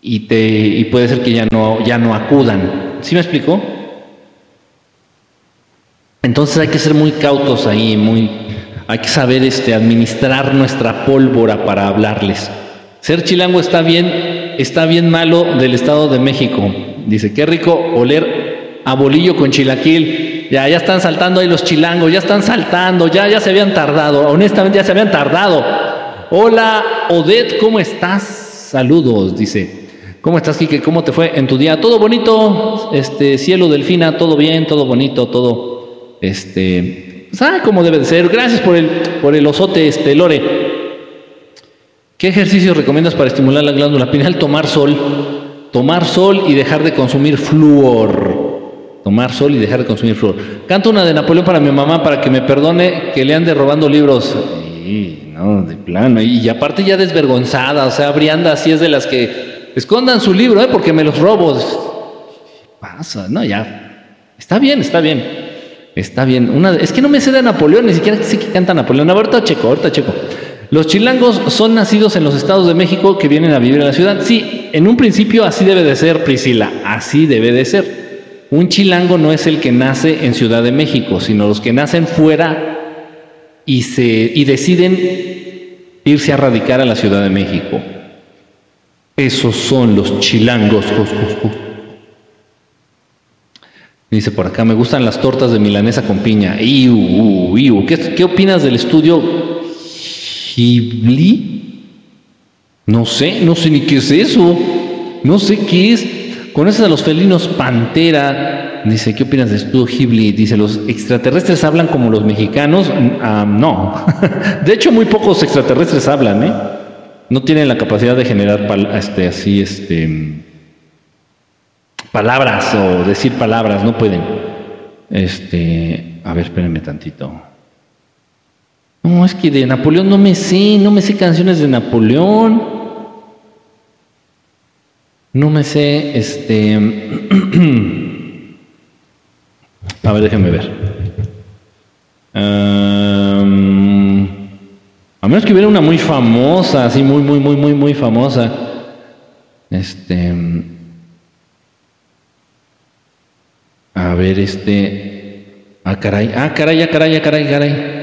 y, te, y puede ser que ya no, ya no acudan. ¿Sí me explico? Entonces hay que ser muy cautos ahí, muy, hay que saber este, administrar nuestra pólvora para hablarles. Ser chilango está bien, está bien malo del Estado de México. Dice, qué rico oler a bolillo con chilaquil. Ya, ya están saltando ahí los chilangos, ya están saltando, ya, ya se habían tardado, honestamente ya se habían tardado. Hola, Odette, ¿cómo estás? Saludos, dice. ¿Cómo estás, Kike? ¿Cómo te fue en tu día? Todo bonito, este, cielo delfina, todo bien, todo bonito, todo, este, ¿sabe cómo debe de ser? Gracias por el, por el osote, este, Lore. ¿Qué ejercicios recomiendas para estimular la glándula pineal? Tomar sol, tomar sol y dejar de consumir flúor. Tomar sol y dejar de consumir flúor. Canto una de Napoleón para mi mamá para que me perdone que le ande robando libros. Y, no, de plano. Y, aparte ya desvergonzada, o sea, Brianda así es de las que escondan su libro, ¿eh? porque me los robo. Pasa, no, ya. Está bien, está bien. Está bien. Una, es que no me sé de Napoleón, ni siquiera sé que canta Napoleón. Ahorita checo, ahorita checo. Los chilangos son nacidos en los estados de México que vienen a vivir en la ciudad. Sí, en un principio así debe de ser, Priscila, así debe de ser. Un chilango no es el que nace en Ciudad de México, sino los que nacen fuera y, se, y deciden irse a radicar a la Ciudad de México. Esos son los chilangos. Dice por acá, me gustan las tortas de milanesa con piña. Iu, iu. ¿Qué, ¿Qué opinas del estudio Ghibli. No sé, no sé ni qué es eso. No sé qué es. ¿Conoces a los felinos pantera? Dice, ¿qué opinas de estudio Ghibli? Dice, ¿los extraterrestres hablan como los mexicanos? Ah, no. de hecho, muy pocos extraterrestres hablan, ¿eh? No tienen la capacidad de generar este, así, este, palabras o decir palabras, no pueden. Este, a ver, espérenme tantito. No, es que de Napoleón no me sé, no me sé canciones de Napoleón. No me sé, este... A ver, déjenme ver. A menos que hubiera una muy famosa, así muy, muy, muy, muy, muy famosa. Este... A ver, este... Ah, caray, ah, caray, ah, caray, ah, caray, caray.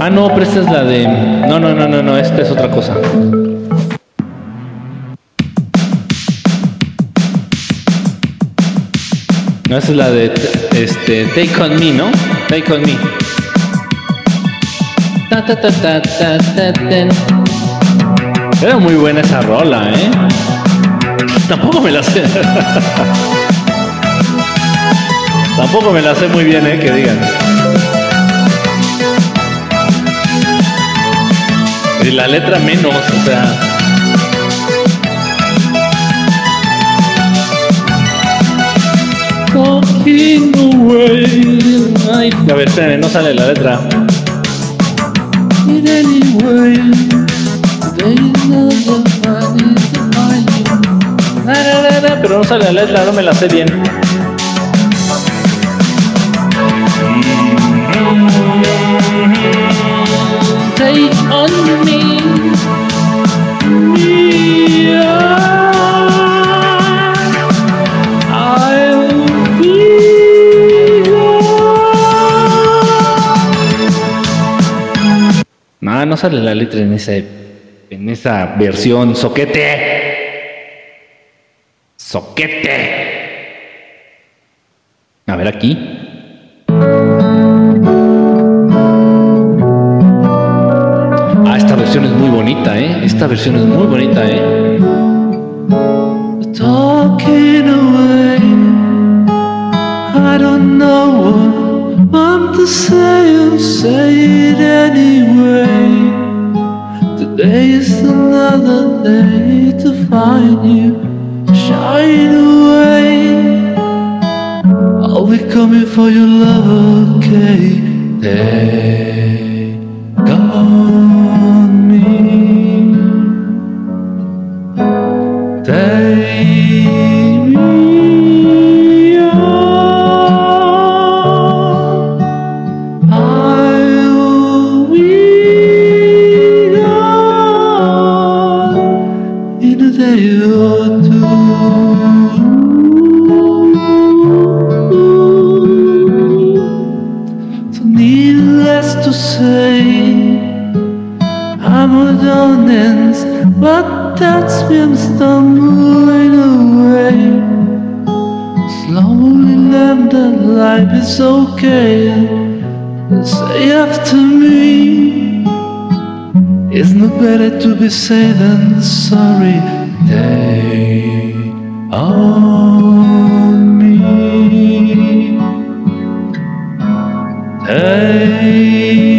Ah, no, pero esta es la de. No, no, no, no, no, esta es otra cosa. No, esa es la de este, Take on Me, ¿no? Take on Me. Era muy buena esa rola, ¿eh? Tampoco me la sé. Tampoco me la sé muy bien, ¿eh? Que digan. Y la letra menos, o sea. a ver, espérenme, no sale la letra. Pero no sale la letra, no me la sé bien. No, no sale la letra en esa, en esa versión. Soquete. Soquete. A ver aquí. es muy bonita, ¿eh? Esta versión es muy bonita, ¿eh? Talking away, I don't know what I'm to say, say it anyway. Today is another day to find you, shine away. I'll be coming for your love, okay? Day gone. in is okay. Say after me, it's not better to be safe than sorry. Day on me. Take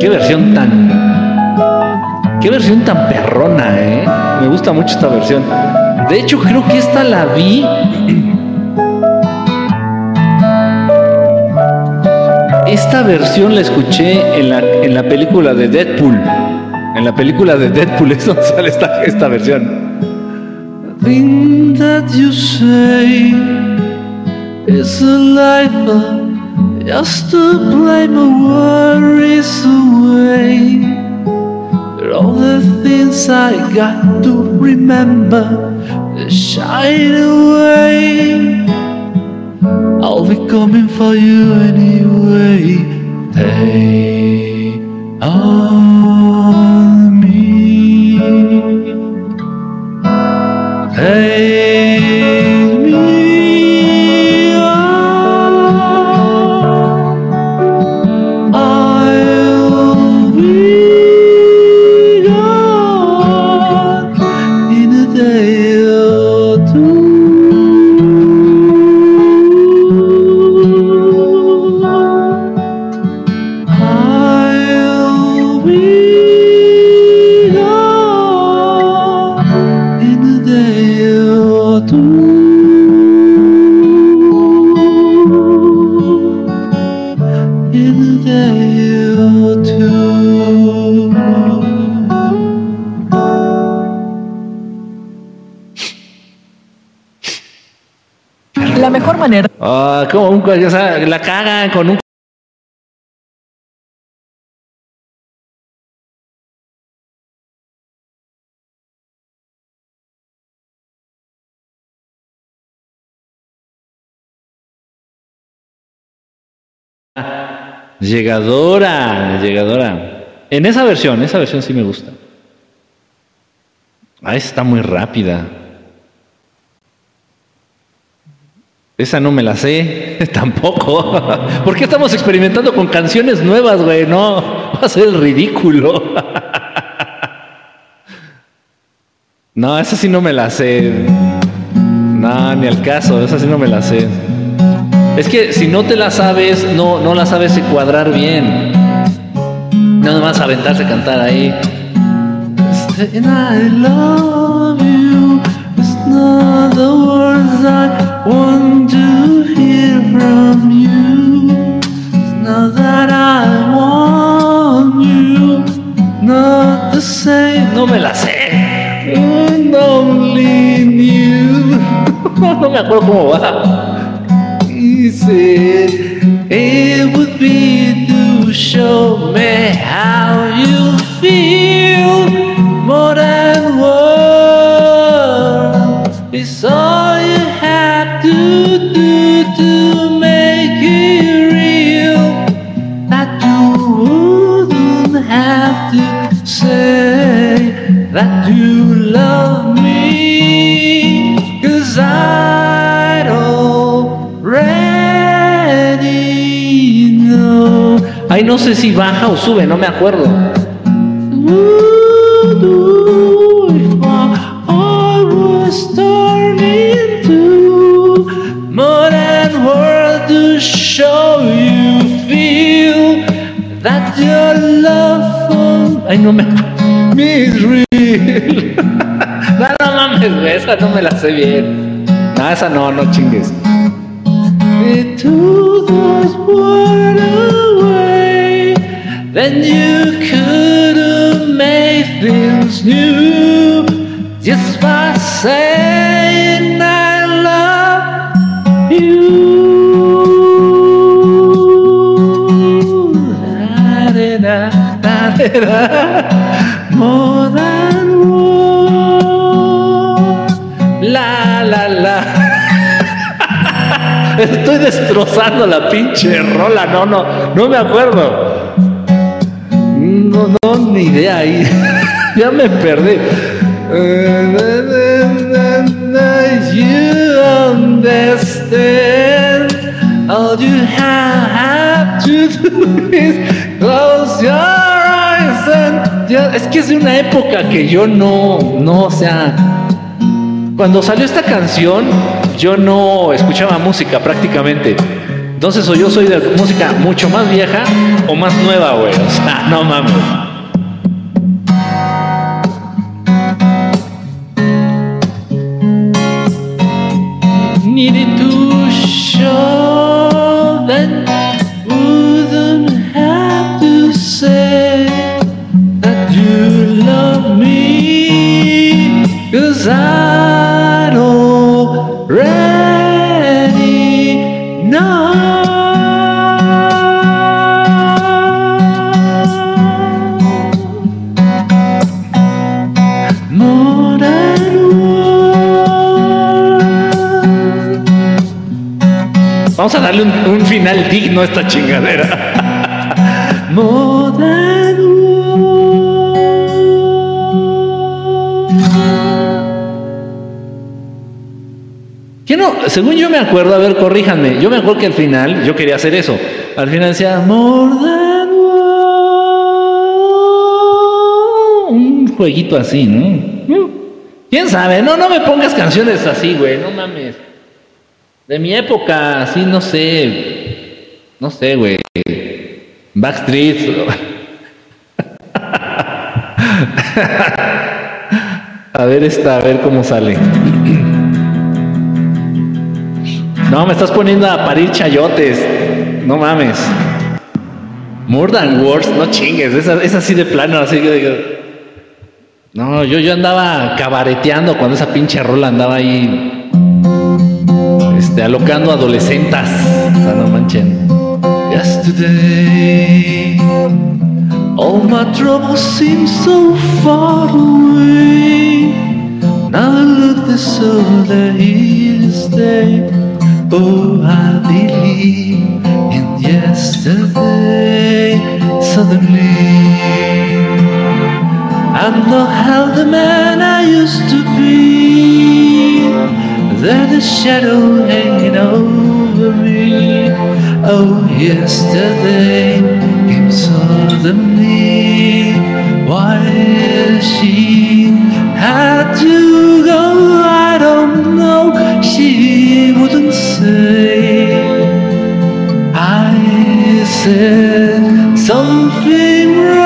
Qué versión tan. Qué versión tan perrona, ¿eh? Me gusta mucho esta versión. De hecho, creo que esta la vi. Esta versión la escuché en la, en la película de Deadpool. En la película de Deadpool es donde sale esta, esta versión. thing that you say is a lie just to play my worries away. But all the things I got to remember they shine away. I'll be coming for you anyway. They on La cagan con un. Llegadora, llegadora. En esa versión, esa versión sí me gusta. Ah, está muy rápida. Esa no me la sé, tampoco. ¿Por qué estamos experimentando con canciones nuevas, güey? No, va a ser ridículo. No, esa sí no me la sé. No, ni al caso, esa sí no me la sé. Es que si no te la sabes, no, no la sabes encuadrar bien. Nada más aventarse a cantar ahí. The words I want to hear from you. Not that I want you. Not the same. No me la sé. And only you. No me acuerdo cómo va. He said it would be to show me how you It's all you have to do to make it real. That you wouldn't have to say that you love me. Cause I'd already know. Ay, no sé si baja o sube, no me acuerdo. Show you feel that your love for Ay, no me me is real. No, no mames, güey, esa no me la sé bien. No, esa no, no chingues. It took us what a then you could have made things new just by saying da-da-da, More. La la la. Estoy destrozando la pinche rola, no, no, no me acuerdo. No, no, ni idea ahí. ya me perdí. You understand. All you have to do is close your es que es de una época que yo no, no, o sea, cuando salió esta canción, yo no escuchaba música prácticamente. Entonces, o yo soy de música mucho más vieja o más nueva, güey. O sea, no mames. Un, final digno a esta chingadera ¿Qué no? Según yo me acuerdo, a ver, corríjanme. Yo me acuerdo que al final yo quería hacer eso. Al final decía one. Un jueguito así, ¿no? ¿Quién sabe? No, no me pongas canciones así, güey. No mames. De mi época, así, no sé. No sé, güey. Backstreet. a ver esta, a ver cómo sale. No, me estás poniendo a parir chayotes. No mames. More than words, no chingues. Es, es así de plano, así que. No, yo, yo andaba cabareteando cuando esa pinche rola andaba ahí. Este, alocando adolescentas. Yesterday, all my troubles seem so far away. Now I look this over here to stay. Oh, I believe in yesterday. Suddenly, I'm not how the man I used to be. There's a shadow hanging over me. Oh, yesterday came suddenly. Why she had to go, I don't know. She wouldn't say. I said something wrong.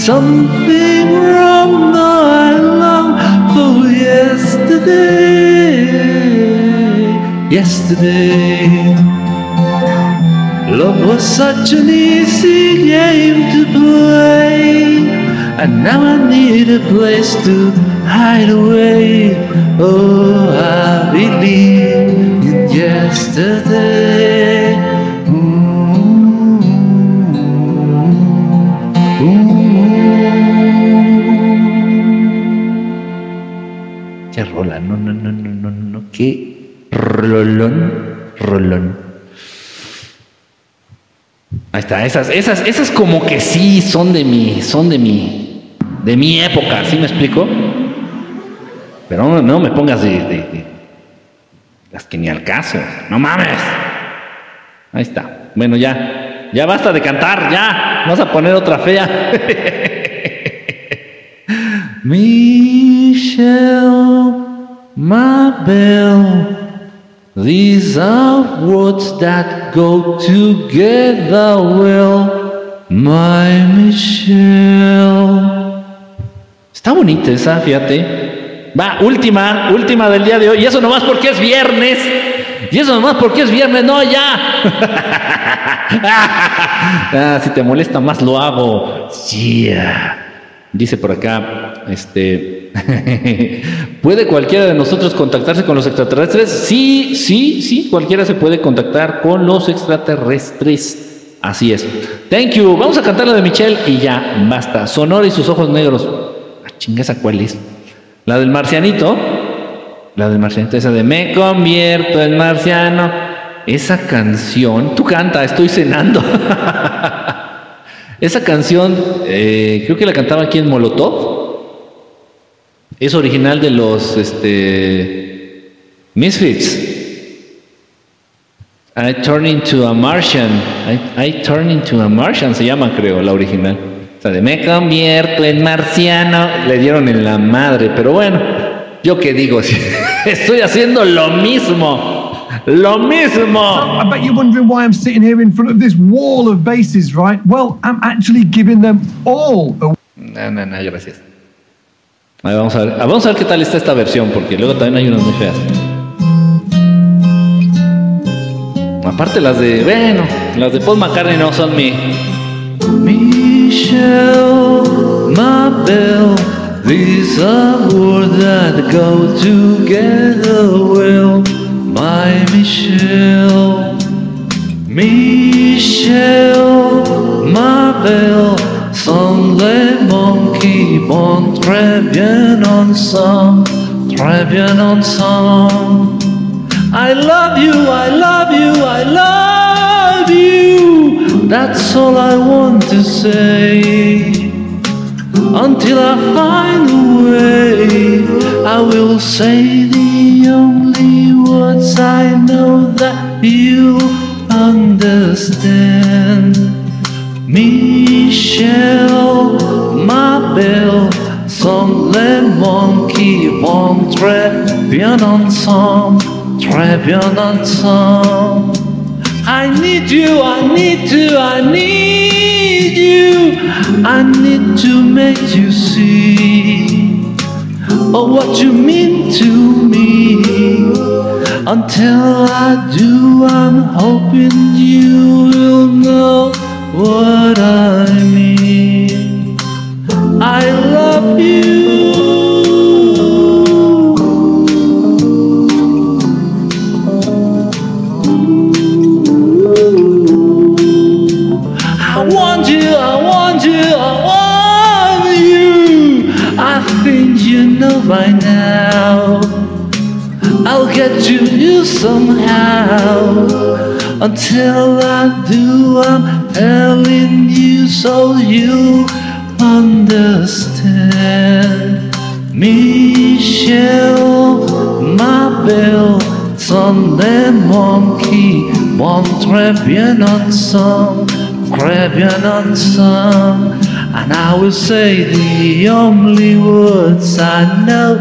something wrong. No, I long for yesterday. Yesterday. Love was such an easy game to play, and now I need a place to hide away. Oh, I believe in yesterday. Rolón, rolón. Ahí está, esas, esas, esas como que sí son de mi, son de mi, de mi época, ¿sí me explico? Pero no, no me pongas de, de- Las que ni al caso. No mames. Ahí está. Bueno, ya. Ya basta de cantar, ya. Vamos a poner otra fea. Michelle, my belle. These are words that go together well, my Michelle. Está bonita esa, fíjate. Va, última, última del día de hoy. Y eso nomás porque es viernes. Y eso nomás porque es viernes. No, ya. ah, si te molesta más, lo hago. Yeah. Dice por acá, este, ¿puede cualquiera de nosotros contactarse con los extraterrestres? Sí, sí, sí, cualquiera se puede contactar con los extraterrestres. Así es. Thank you. Vamos a cantar la de Michelle y ya, basta. Sonora y sus ojos negros. Ah, chinga, ¿esa cuál es? La del marcianito. La del marcianito, esa de Me convierto en marciano. Esa canción, tú canta, estoy cenando. Esa canción, eh, creo que la cantaba aquí en Molotov. Es original de los este, Misfits. I turn into a Martian. I, I turn into a Martian se llama, creo, la original. O sea, de me convierto en marciano. Le dieron en la madre, pero bueno, yo qué digo, estoy haciendo lo mismo. Lo mismo. I bet you're wondering why I'm sitting here in front of this wall of bases, right? Well, I'm actually giving them all away. No, no, no, gracias. A ver, vamos a ver, ah, vamos a ver qué tal está esta versión, porque luego también hay unas muy feas. Aparte las de, bueno, las de Paul McCartney no son mi. Michelle, my belle, these are words that go together well, my Michelle. Michelle, ma belle, mots qui vont très bien ensemble, très bien ensemble. I love you, I love you, I love you. That's all I want to say. Until I find a way, I will say the only words I know that you understand. Michelle, ma belle, sont les mots qui vont très bien ensemble, très bien ensemble. I need you, I need to, I need you. I need to make you see oh, what you mean to me. Until I do, I'm hoping you will know what I mean. Ensemble, très bien ensemble. And I will say the only words I know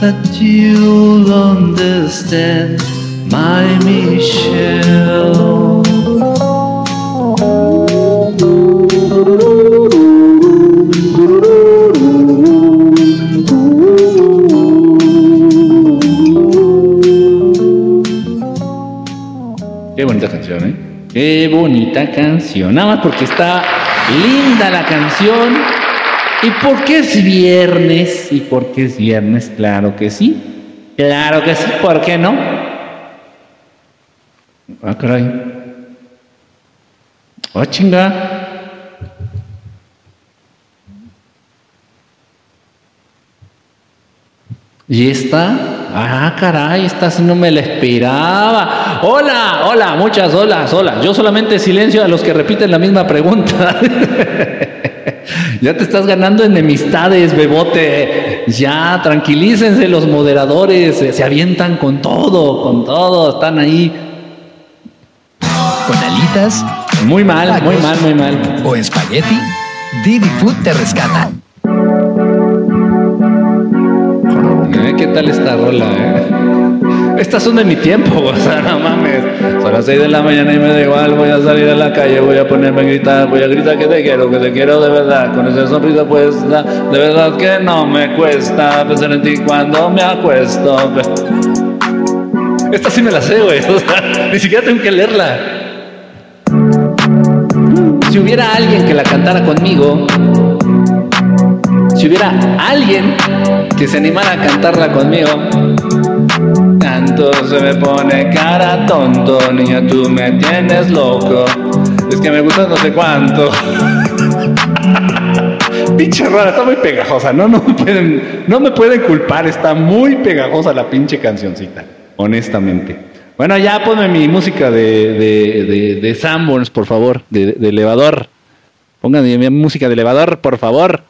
that you'll understand, my Michelle. Qué bonita canción. Nada más porque está linda la canción. ¿Y porque es viernes? ¿Y porque es viernes? Claro que sí. Claro que sí. ¿Por qué no? Ah, caray. Ah, chinga. ¿Y esta? Ah, caray, esta sí no me la esperaba. Hola, hola, muchas hola, hola. Yo solamente silencio a los que repiten la misma pregunta. Ya te estás ganando enemistades, bebote. Ya, tranquilícense los moderadores. Se, se avientan con todo, con todo. Están ahí. Con alitas Muy mal, Tacos. muy mal, muy mal. o espagueti, Didi Food te rescata. Eh, ¿Qué tal esta rola, eh? Estas son de mi tiempo, o sea, no mames. Son las 6 de la mañana y me da igual. Voy a salir a la calle, voy a ponerme a gritar, voy a gritar que te quiero, que te quiero de verdad. Con esa sonrisa puesta, de verdad que no me cuesta pensar en ti cuando me acuesto. Esta sí me la sé, güey. O sea, ni siquiera tengo que leerla. Si hubiera alguien que la cantara conmigo, si hubiera alguien que se animara a cantarla conmigo, tanto se me pone cara tonto, niña, tú me tienes loco. Es que me gusta no sé cuánto. pinche rola, está muy pegajosa, no, no, me pueden, no me pueden culpar, está muy pegajosa la pinche cancioncita, honestamente. Bueno, ya ponme mi música de, de, de, de Sanborns, por favor, de, de elevador. Pónganme mi música de elevador, por favor.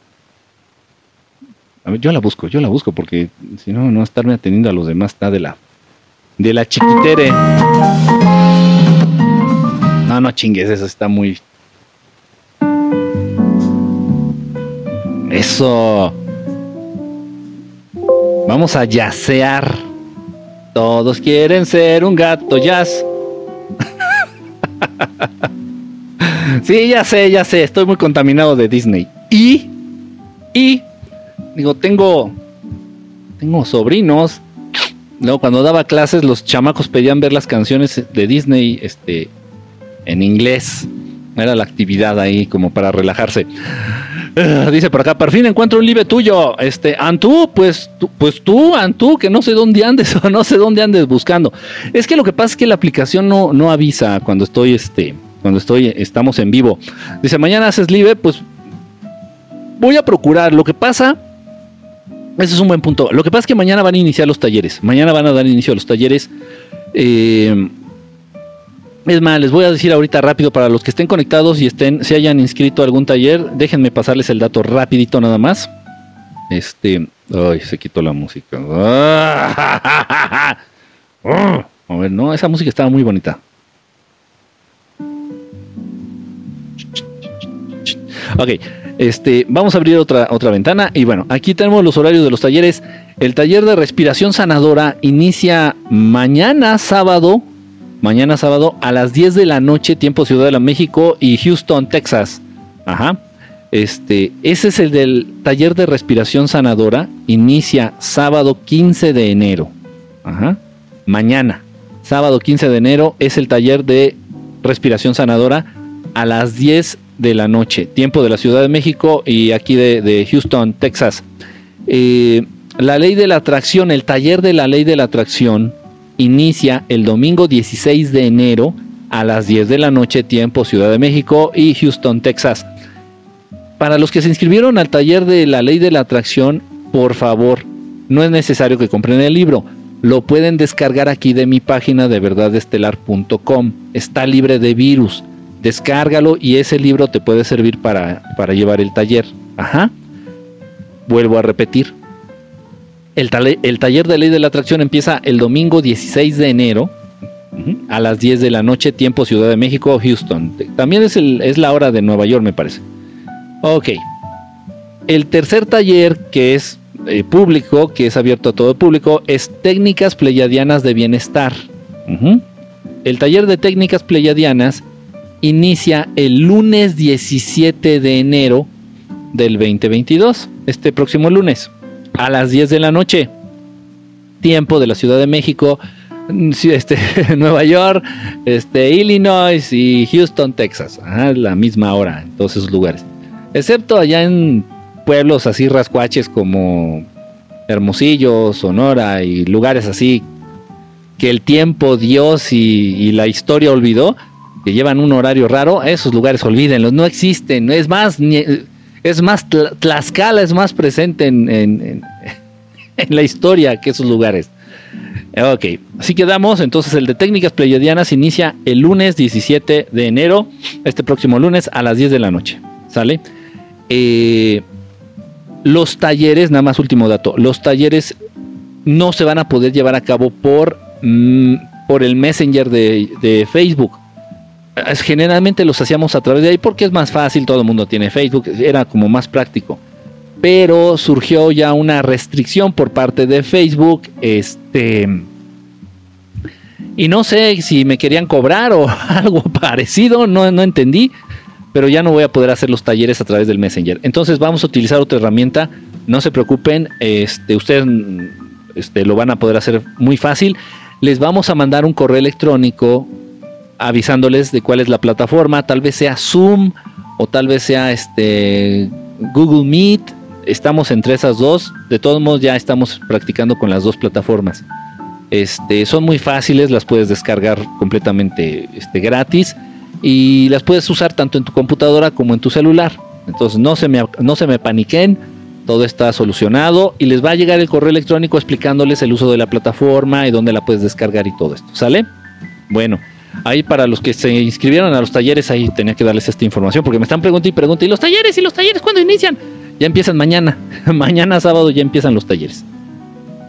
A ver, yo la busco, yo la busco, porque si no, no estarme atendiendo a los demás está de la, de la chiquitere. No, no chingues, eso está muy. Eso. Vamos a yacear. Todos quieren ser un gato jazz. sí, ya sé, ya sé, estoy muy contaminado de Disney. Y, y, digo, tengo, tengo sobrinos. Luego, cuando daba clases, los chamacos pedían ver las canciones de Disney, este, en inglés. Era la actividad ahí como para relajarse. Ah, Dice por acá, por fin encuentro un live tuyo. Este, Antú, pues, tú- pues tú, Antú, que no sé dónde andes o no sé dónde andes buscando. Es que lo que pasa es que la aplicación no, no avisa cuando estoy, este, cuando estoy, estamos en vivo. Dice, mañana haces live, pues voy a procurar. Lo que pasa, ese es un buen punto. Lo que pasa es que mañana van a iniciar los talleres. Mañana van a dar inicio a los talleres. Eh, es más, les voy a decir ahorita rápido para los que estén conectados y estén, se hayan inscrito a algún taller, déjenme pasarles el dato rapidito nada más. Este, ay, se quitó la música. A ver, no, esa música estaba muy bonita. Ok, este, vamos a abrir otra, otra ventana y bueno, aquí tenemos los horarios de los talleres. El taller de respiración sanadora inicia mañana sábado, mañana sábado a las 10 de la noche, tiempo Ciudad de la México y Houston, Texas. Ajá. Este, ese es el del taller de respiración sanadora, inicia sábado 15 de enero. Ajá. Mañana, sábado 15 de enero, es el taller de respiración sanadora a las 10 de la noche, tiempo de la Ciudad de México y aquí de, Houston, Texas. Eh, la ley de la atracción, el taller de la ley de la atracción inicia el domingo 16 de enero a las 10 de la noche, tiempo Ciudad de México y Houston, Texas. Para los que se inscribieron al taller de la ley de la atracción, por favor, no es necesario que compren el libro. Lo pueden descargar aquí de mi página de verdadestelar.com. Está libre de virus. Descárgalo y ese libro te puede servir para, para llevar el taller. Ajá. Vuelvo a repetir. El, el taller de ley de la atracción empieza el domingo 16 de enero a las 10 de la noche, tiempo Ciudad de México, Houston. También es, el- es la hora de Nueva York, me parece. Ok. El tercer taller, que es eh, público, que es abierto a todo el público, es Técnicas Pleyadianas de Bienestar. El taller de Técnicas Pleyadianas inicia el lunes 17 de enero del 2022, este próximo lunes, a las 10 de la noche, tiempo de la Ciudad de México, mm, este, Nueva York, este, Illinois y Houston, Texas, Ajá, la misma hora en todos esos lugares, excepto allá en pueblos así rascuaches como Hermosillo, Sonora y lugares así que el tiempo, Dios y la historia olvidó, que llevan un horario raro, esos lugares olvídenlos, no existen. Es más, es más, Tla- Tlaxcala es más presente en, en- la historia que esos lugares. Ok, así quedamos. Entonces, el de técnicas pleyadianas inicia el lunes 17 de enero, este próximo lunes a las 10 de la noche. ¿Sale? eh, los talleres, nada más último dato, los talleres no se van a poder llevar a cabo por, mm, por el Messenger de, de Facebook. Generalmente los hacíamos a través de ahí porque es más fácil, todo el mundo tiene Facebook, era como más práctico. Pero surgió ya una restricción por parte de Facebook, este, y no sé si me querían cobrar o algo parecido, no, entendí, pero ya no voy a poder hacer los talleres a través del Messenger. Entonces vamos a utilizar otra herramienta, no se preocupen, este, ustedes este, lo van a poder hacer muy fácil. Les vamos a mandar un correo electrónico avisándoles de cuál es la plataforma, tal vez sea Zoom o tal vez sea este Google Meet. Estamos entre esas dos. De todos modos ya estamos practicando con las dos plataformas. Este, son muy fáciles, las puedes descargar completamente este, gratis y las puedes usar tanto en tu computadora como en tu celular. Entonces no se me, no se me paniquen, todo está solucionado y les va a llegar el correo electrónico explicándoles el uso de la plataforma y dónde la puedes descargar y todo esto. ¿Sale? Bueno, ahí para los que se inscribieron a los talleres, ahí tenía que darles esta información porque me están preguntando y preguntando, ¿y los talleres? ¿Y los talleres cuándo inician? Ya empiezan mañana, mañana sábado ya empiezan los talleres.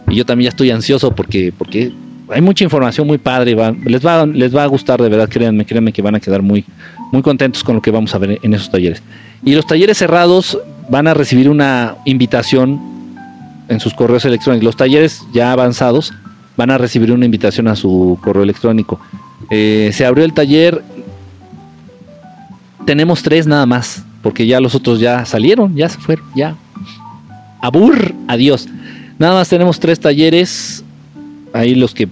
Y yo también ya estoy ansioso porque, porque hay mucha información muy padre, les, va, les va a gustar de verdad, créanme, créanme que van a quedar muy, muy contentos con lo que vamos a ver en esos talleres. Y los talleres cerrados van a recibir una invitación en sus correos electrónicos. Los talleres ya avanzados van a recibir una invitación a su correo electrónico. Eh, se abrió el taller, tenemos tres nada más, porque ya los otros ya salieron, ya se fueron, ya. Abur, adiós. Nada más tenemos tres talleres. Ahí los que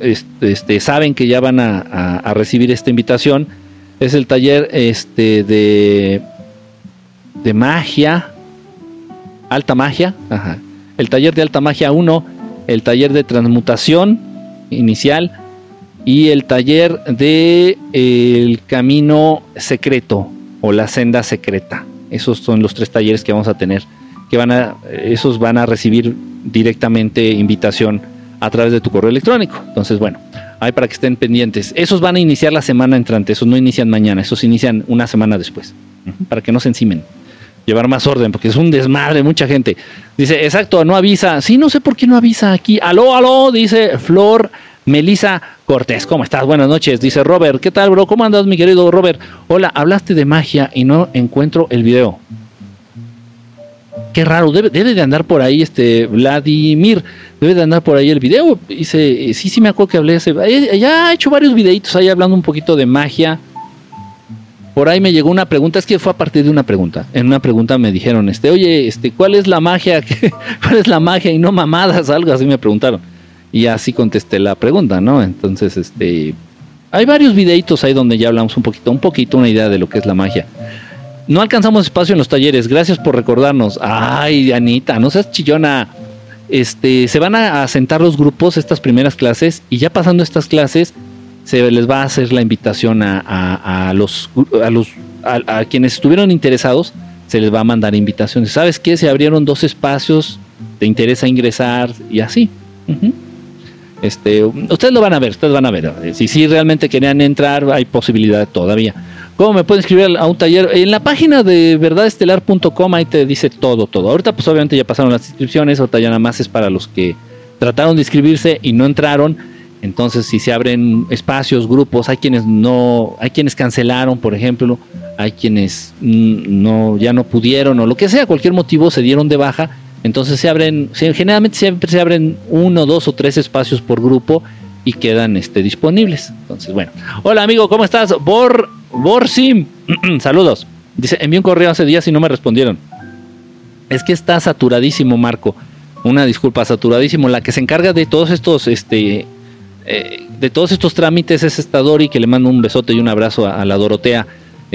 este, este, saben que ya van a, recibir esta invitación. Es el taller este, de, de magia. Alta magia. El taller de alta magia 1. El taller de transmutación inicial. Y el taller de eh, el camino secreto o la senda secreta. Esos son los tres talleres que vamos a tener que van a, esos van a recibir directamente invitación a través de tu correo electrónico. Entonces, bueno, ahí para que estén pendientes. Esos van a iniciar la semana entrante, esos no inician mañana, esos inician una semana después, para que no se encimen. Llevar más orden, porque es un desmadre, mucha gente. Dice, exacto, no avisa. Sí, no sé por qué no avisa aquí. Aló, aló, dice Flor Melisa Cortés. ¿Cómo estás? Buenas noches. Dice Robert, ¿qué tal, bro? ¿Cómo andas, mi querido Robert? Hola, hablaste de magia y no encuentro el video. Qué raro, debe, de andar por ahí este Vladimir, debe de andar por ahí el video. Dice, sí, sí me acuerdo que hablé, ese, eh, ya he hecho varios videitos ahí hablando un poquito de magia. Por ahí me llegó una pregunta, es que fue a partir de una pregunta. En una pregunta me dijeron, este, oye, este, ¿cuál es la magia? ¿Cuál es la magia? Y no mamadas, algo así me preguntaron. Y así contesté la pregunta, ¿no? Entonces, este, hay varios videitos ahí donde ya hablamos un poquito, un poquito, una idea de lo que es la magia. No alcanzamos espacio en los talleres. Gracias por recordarnos. Ay, Anita, no seas chillona. Este, se van a, sentar los grupos estas primeras clases y ya pasando estas clases se les va a hacer la invitación a, a- los a los a, a quienes estuvieron interesados se les va a mandar invitaciones. ¿Sabes qué? Se abrieron dos espacios, te interesa ingresar y así. Este, ustedes lo van a ver, ustedes van a ver. Si sí realmente querían entrar, hay posibilidad todavía. ¿Cómo me pueden escribir a un taller? En la página de verdadestelar.com ahí te dice todo, todo. Ahorita pues obviamente ya pasaron las inscripciones, ahorita ya nada más es para los que trataron de inscribirse y no entraron. Entonces si se abren espacios, grupos, hay quienes no, hay quienes cancelaron, por ejemplo, hay quienes mm, no, ya no pudieron o lo que sea, cualquier motivo se dieron de baja. Entonces se abren, generalmente siempre se abren uno, dos o tres espacios por grupo y quedan este, disponibles. Entonces, bueno. Hola amigo, ¿cómo estás? Bor, Borsim, saludos. Dice, envié un correo hace días y no me respondieron. Es que está saturadísimo, Marco. Una disculpa, saturadísimo. La que se encarga de todos estos, este, eh, de todos estos trámites es esta Dori, que le mando un besote y un abrazo a la Dorotea.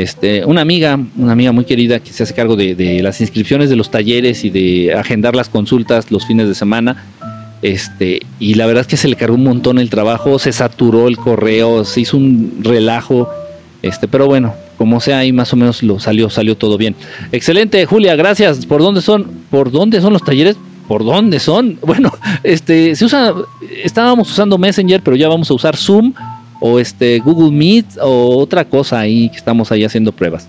Este, una amiga, una amiga muy querida que se hace cargo de, las inscripciones de los talleres y de agendar las consultas los fines de semana. Este, y la verdad es que se le cargó un montón el trabajo, se saturó el correo, se hizo un relajo. Este, pero bueno, como sea, ahí más o menos lo salió, salió todo bien. Excelente, Julia, gracias. ¿Por dónde son? ¿Por dónde son los talleres? ¿Por dónde son? Bueno, este, se usa, estábamos usando Messenger, pero ya vamos a usar Zoom o este Google Meet o otra cosa ahí que estamos ahí haciendo pruebas.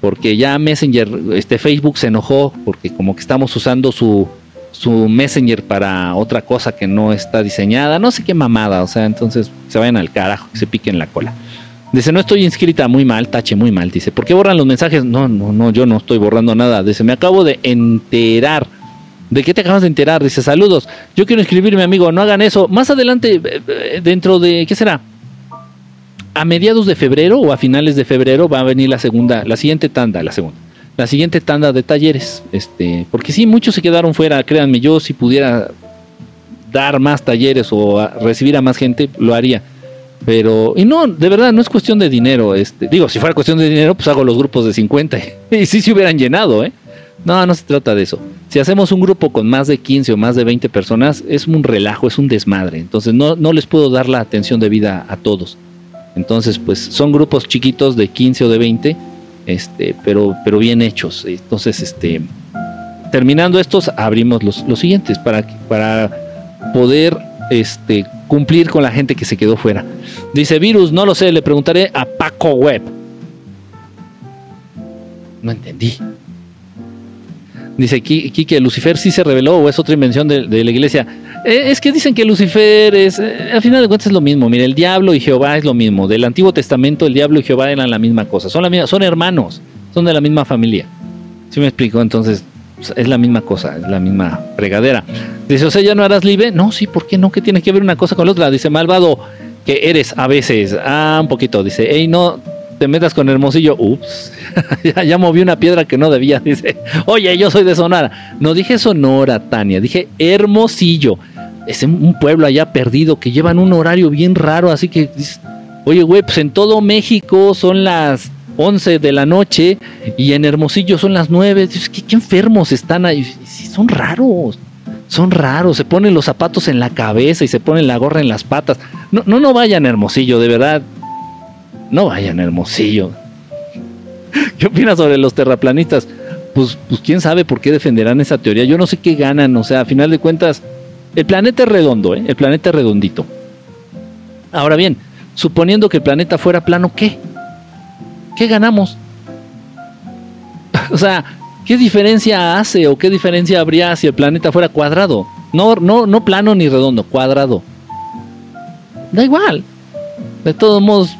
porque ya Messenger, este Facebook se enojó porque como que estamos usando su, su Messenger para otra cosa que no está diseñada, no sé qué mamada, o sea, entonces se vayan al carajo, que se piquen la cola. Dice, no estoy inscrita, muy mal, tache, muy mal. Dice, ¿por qué borran los mensajes? No, no, no, yo no estoy borrando nada. Dice, me acabo de enterar. ¿De qué te acabas de enterar? Dice, saludos. Yo quiero inscribirme, amigo, no hagan eso. Más adelante, eh, eh, dentro de, ¿qué será? A mediados de febrero o a finales de febrero va a venir la segunda, la siguiente tanda, la segunda. La siguiente tanda de talleres. Este, porque sí, muchos se quedaron fuera, créanme, yo si pudiera dar más talleres o recibir a más gente, lo haría pero, y no, de verdad, no es cuestión de dinero. Este, digo, si fuera cuestión de dinero, pues hago los grupos de 50. Y sí se hubieran llenado, ¿eh? No, no se trata de eso. Si hacemos un grupo con más de 15 o más de 20 personas, es un relajo, es un desmadre. Entonces no, no les puedo dar la atención debida a todos. Entonces, pues son grupos chiquitos de 15 o de 20, este, pero, pero bien hechos. Entonces, este, terminando estos, abrimos los, los siguientes para, para poder este, cumplir con la gente que se quedó fuera. Dice Virus, no lo sé, le preguntaré a Paco Web. No entendí. Dice que Lucifer sí se reveló o es otra invención de, la iglesia. Eh, es que dicen que Lucifer es, eh, al final de cuentas es lo mismo. Mire, el diablo y Jehová es lo mismo. Del Antiguo Testamento el diablo y Jehová eran la misma cosa. Son, la son hermanos, son de la misma familia. ¿Sí me explico? Entonces, es la misma cosa, es la misma fregadera. Dice, o sea, ya no harás libre. No, sí, ¿por qué no? ¿Qué tiene que ver una cosa con la otra? Dice, malvado que eres a veces. Ah, un poquito. Dice, hey, no te metas con Hermosillo. Ups, ya, moví una piedra que no debía. Dice, oye, yo soy de Sonora. No dije Sonora, Tania, dije Hermosillo. Es un pueblo allá perdido que llevan un horario bien raro. Así que, oye, güey, pues en todo México son las 11 de la noche y en Hermosillo son las 9. ¿Qué, qué enfermos están ahí? Son raros. Son raros, se ponen los zapatos en la cabeza y se ponen la gorra en las patas. No, no, no vayan Hermosillo, de verdad. No vayan Hermosillo. ¿Qué opinas sobre los terraplanistas? Pues, pues quién sabe por qué defenderán esa teoría. Yo no sé qué ganan. O sea, a final de cuentas, el planeta es redondo, ¿eh? El planeta es redondito. Ahora bien, suponiendo que el planeta fuera plano, ¿qué? ¿qué ganamos? o sea, ¿qué diferencia hace o qué diferencia habría si el planeta fuera cuadrado? No, no, no plano ni redondo, cuadrado. Da igual. De todos modos,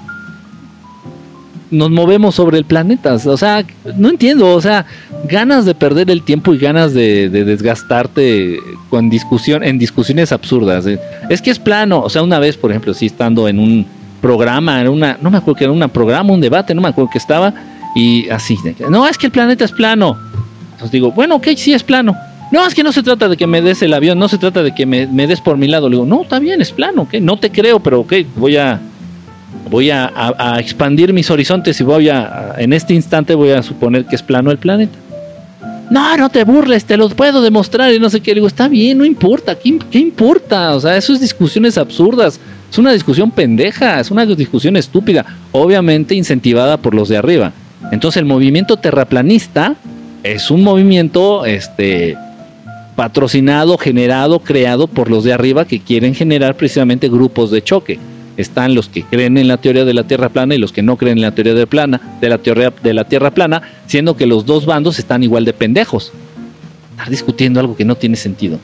nos movemos sobre el planeta. O sea, no entiendo. O sea, ganas de perder el tiempo y ganas de, de, desgastarte con discusión, en discusiones absurdas. Es que es plano. O sea, una vez, por ejemplo, si estando en un programa, en una, no me acuerdo que era un programa, un debate, no me acuerdo que estaba, y así, no, es que el planeta es plano. Entonces digo, bueno, ok, sí es plano. No, es que no se trata de que me des el avión, no se trata de que me, des por mi lado. Le digo, no, está bien, es plano, ok, no te creo, pero ok, voy a, voy a, expandir mis horizontes y voy a, en este instante voy a suponer que es plano el planeta. No, no te burles, te lo puedo demostrar y no sé qué. Le digo, está bien, no importa, ¿qué, qué importa? O sea, eso es discusiones absurdas. Es una discusión pendeja, es una discusión estúpida, obviamente incentivada por los de arriba. Entonces el movimiento terraplanista es un movimiento este, patrocinado, generado, creado por los de arriba que quieren generar precisamente grupos de choque. Están los que creen en la teoría de la Tierra plana y los que no creen en la teoría de, plana, de la teoría de la Tierra plana, siendo que los dos bandos están igual de pendejos. Estar discutiendo algo que no tiene sentido.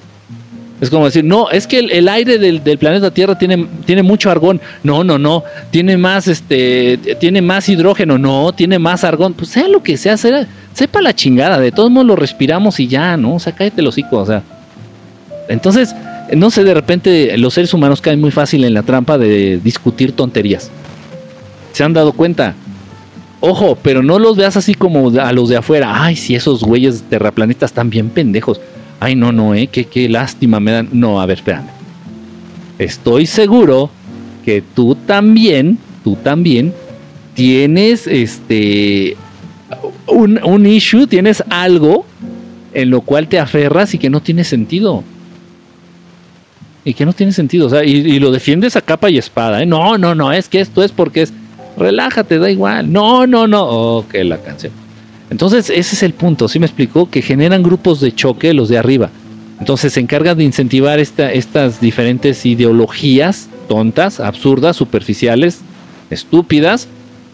Es como decir, no, es que el, aire del, planeta Tierra tiene, tiene mucho argón. No, no, no. Tiene más, este, tiene más hidrógeno. No, tiene más argón. Pues sea lo que sea, sepa la chingada. De todos modos lo respiramos y ya, ¿no? O sea, cállate los hocico, o sea. Entonces, no sé, de repente los seres humanos caen muy fácil en la trampa de discutir tonterías. ¿Se han dado cuenta? Ojo, pero no los veas así como a los de afuera. Ay, si esos güeyes terraplanistas están bien pendejos ay, no, no, eh, qué, qué lástima me dan. No, a ver, espérame. Estoy seguro que tú también, tú también tienes este un, un, issue, tienes algo en lo cual te aferras y que no tiene sentido. Y que no tiene sentido, o sea, y, lo defiendes a capa y espada, ¿eh? No, no, no, es que esto es porque es. Relájate, da igual. No, no, no. Ok, la canción. Entonces, ese es el punto, ¿sí me explicó? Que generan grupos de choque los de arriba. Entonces se encargan de incentivar estas diferentes ideologías tontas, absurdas, superficiales, estúpidas,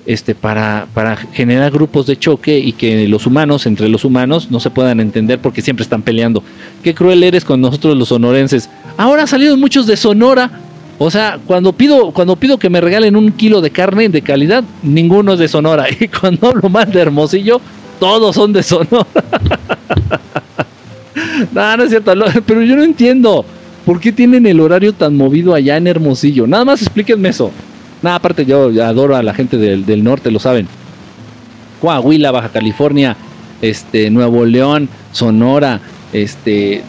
este, para, para generar grupos de choque y que los humanos, entre los humanos, no se puedan entender porque siempre están peleando. Qué cruel eres con nosotros los sonorenses. Ahora han salido muchos de Sonora. O sea, cuando pido, cuando pido que me regalen un kilo de carne de calidad, ninguno es de Sonora. Y cuando hablo mal de Hermosillo, todos son de Sonora. no, no es cierto, pero yo no entiendo. ¿Por qué tienen el horario tan movido allá en Hermosillo? Nada más explíquenme eso. Nada, aparte yo adoro a la gente del, norte, lo saben. Coahuila, Baja California, este, Nuevo León, Sonora, este,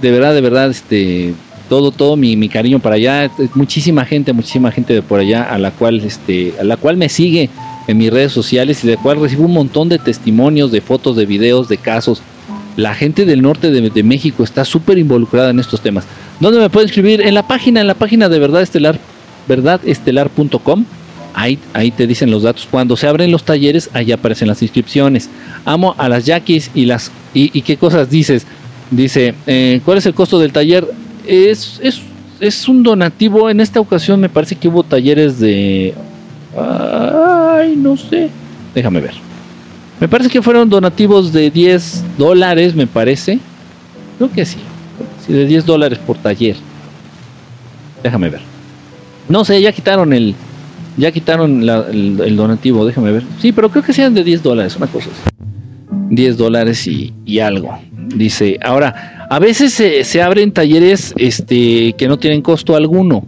de verdad, de verdad, este, todo, todo mi, cariño para allá. Muchísima gente, muchísima gente de por allá a la cual, este, a la cual me sigue en mis redes sociales y de la cual recibo un montón de testimonios, de fotos, de videos, de casos. La gente del norte de, de México está súper involucrada en estos temas. ¿Dónde me puedo escribir? En la página, en la página de Verdad Estelar verdadestelar.com. Ahí, ahí te dicen los datos. Cuando se abren los talleres, ahí aparecen las inscripciones. Amo a las yaquis y las. ¿Y, qué cosas dices? Dice, eh, ¿cuál es el costo del taller? Es, es, es un donativo. En esta ocasión me parece que hubo talleres de. Ay, no sé. Déjame ver. Me parece que fueron donativos de 10 dólares, me parece. Creo que sí. sí de 10 dólares por taller. Déjame ver. No sé, ya quitaron el. Ya quitaron el, donativo, déjame ver. Sí, pero creo que sean de 10 dólares, una cosa 10 dólares y, algo. Dice, ahora, a veces se, abren talleres este, que no tienen costo alguno,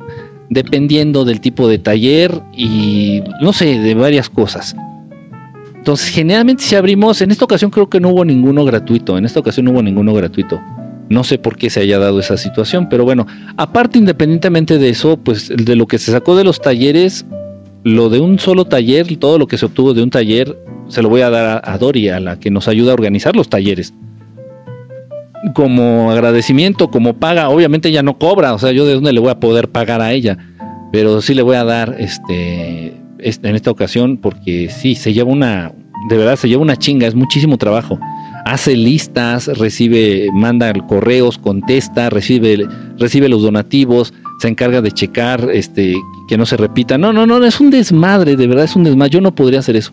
dependiendo del tipo de taller y no sé, de varias cosas. Entonces, generalmente si abrimos, en esta ocasión creo que no hubo ninguno gratuito, en esta ocasión no hubo ninguno gratuito. No sé por qué se haya dado esa situación, pero bueno, aparte independientemente de eso, pues de lo que se sacó de los talleres, lo de un solo taller, todo lo que se obtuvo de un taller, se lo voy a dar a, Dori, a la que nos ayuda a organizar los talleres. Como agradecimiento, como paga, obviamente ella no cobra, o sea, yo de dónde le voy a poder pagar a ella, pero sí le voy a dar este, este en esta ocasión porque sí, se lleva una, de verdad se lleva una chinga, es muchísimo trabajo hace listas, recibe, manda correos, contesta, recibe, recibe los donativos, se encarga de checar este, que no se repita. No, no, no, es un desmadre, de verdad es un desmadre. Yo no podría hacer eso.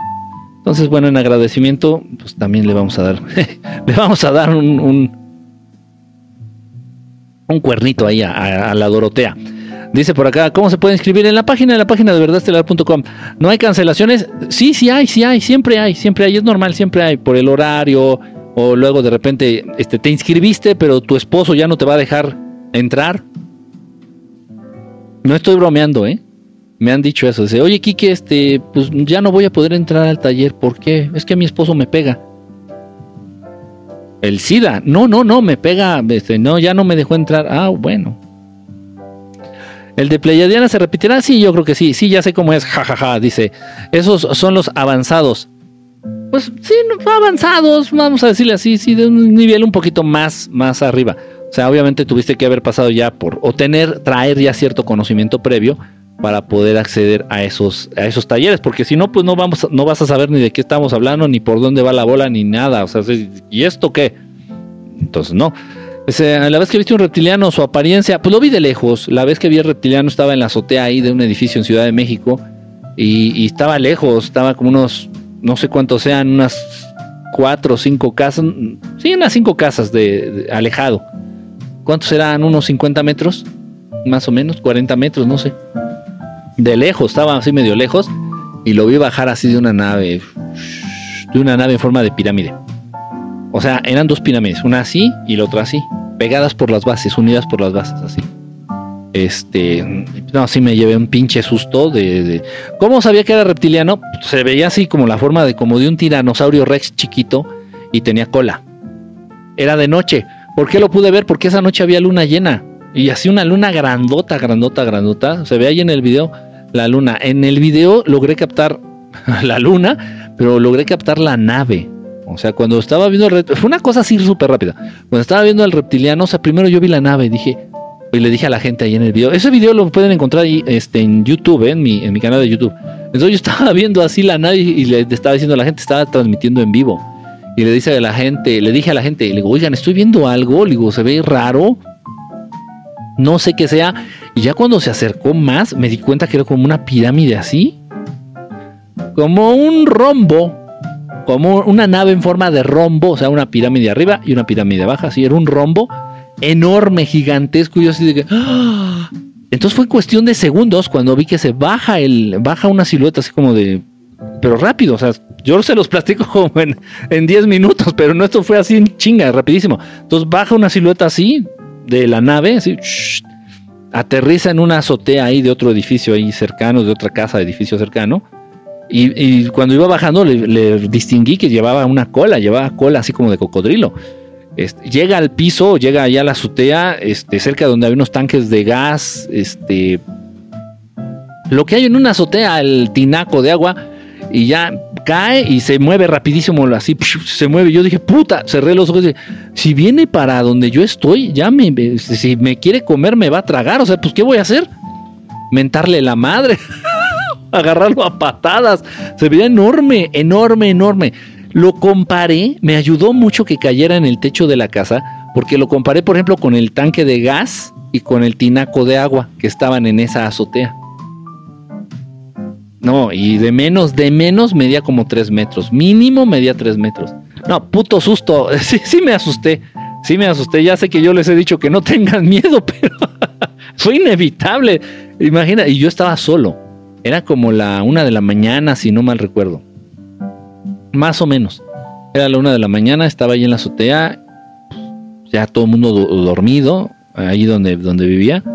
Entonces, bueno, en agradecimiento, pues también le vamos a dar, le vamos a dar un, un, un cuernito ahí a, la Dorotea. Dice por acá, ¿cómo se puede inscribir? En la página de la página de verdadestelar.com. ¿No hay cancelaciones? Sí, sí hay, sí hay, siempre hay, siempre hay, es normal, siempre hay, por el horario, o luego de repente este, te inscribiste, pero tu esposo ya no te va a dejar entrar. No estoy bromeando, ¿eh? Me han dicho eso. Dice, oye, Kike, este, pues ya no voy a poder entrar al taller. ¿Por qué? Es que mi esposo me pega. El SIDA. No, no, no, me pega. Este, no, ya no me dejó entrar. Ah, bueno. ¿El de Pleiadiana se repetirá? Sí, yo creo que sí. Sí, ya sé cómo es. Jajaja, ja, ja. dice. Esos son los avanzados pues sí, avanzados, vamos a decirle así, sí, de un nivel un poquito más, más arriba. O sea, obviamente tuviste que haber pasado ya por, o tener, traer ya cierto conocimiento previo para poder acceder a esos, a esos talleres, porque si no, pues no vamos, no vas a saber ni de qué estamos hablando, ni por dónde va la bola, ni nada. O sea, ¿y esto qué? Entonces, no. la vez que viste un reptiliano, su apariencia, pues lo vi de lejos. La vez que vi el reptiliano estaba en la azotea ahí de un edificio en Ciudad de México y, y estaba lejos, estaba como unos no sé cuántos sean, unas cuatro o cinco casas, sí, unas cinco casas de, alejado. ¿Cuántos serán? ¿Unos 50 metros? Más o menos, 40 metros, no sé. De lejos, estaba así medio lejos y lo vi bajar así de una nave, de una nave en forma de pirámide. O sea, eran dos pirámides, una así y la otra así, pegadas por las bases, unidas por las bases, así. Este, no, sí me llevé un pinche susto de, ¿Cómo sabía que era reptiliano? Se veía así como la forma de como de un tiranosaurio rex chiquito y tenía cola. Era de noche. ¿Por qué lo pude ver? Porque esa noche había luna llena. Y así una luna grandota, grandota, grandota. Se ve ahí en el video la luna. En el video logré captar la luna, pero logré captar la nave. O sea, cuando estaba viendo el fue una cosa así súper rápida. Cuando estaba viendo al reptiliano, o sea, primero yo vi la nave, dije, y le dije a la gente ahí en el video, ese video lo pueden encontrar ahí, este, en YouTube, ¿eh? en, mi, en mi canal de YouTube. Entonces yo estaba viendo así la nave y le estaba diciendo a la gente, estaba transmitiendo en vivo. Y le dice a la gente, le dije a la gente, le digo, oigan, estoy viendo algo, le digo, se ve raro. No sé qué sea. Y ya cuando se acercó más, me di cuenta que era como una pirámide así. como un rombo, como una nave en forma de rombo, o sea, una pirámide arriba y una pirámide abajo, así era un rombo enorme, gigantesco, y yo así de que... ¡ah! Entonces fue cuestión de segundos cuando vi que se baja el, baja una silueta así como de, pero rápido, o sea, yo se los platico como en 10 minutos, pero no esto fue así en chinga, rapidísimo. Entonces baja una silueta así de la nave, así, aterriza en una azotea ahí de otro edificio ahí cercano, de otra casa, edificio cercano. Y, cuando iba bajando le, distinguí que llevaba una cola, llevaba cola así como de cocodrilo. Este, llega al piso, llega allá a la azotea, este, cerca de donde hay unos tanques de gas, este, lo que hay en una azotea, el tinaco de agua, y ya cae y se mueve rapidísimo, así se mueve. Yo dije, puta, cerré los ojos y dije, si viene para donde yo estoy, ya me, si me quiere comer, me va a tragar. O sea, pues, ¿qué voy a hacer? Mentarle la madre, agarrarlo a patadas. Se veía enorme, enorme, enorme. Lo comparé, me ayudó mucho que cayera en el techo de la casa, porque lo comparé, por ejemplo, con el tanque de gas y con el tinaco de agua que estaban en esa azotea. No, y de menos, de menos medía como tres metros. Mínimo medía tres metros. No, puto susto. Sí, sí me asusté. Sí me asusté. Ya sé que yo les he dicho que no tengan miedo, pero fue inevitable. Imagina, y yo estaba solo. Era como la una de la mañana, si no mal recuerdo. Más o menos. Era la una de la mañana, estaba ahí en la azotea. Ya todo el mundo dormido, ahí donde, donde vivía.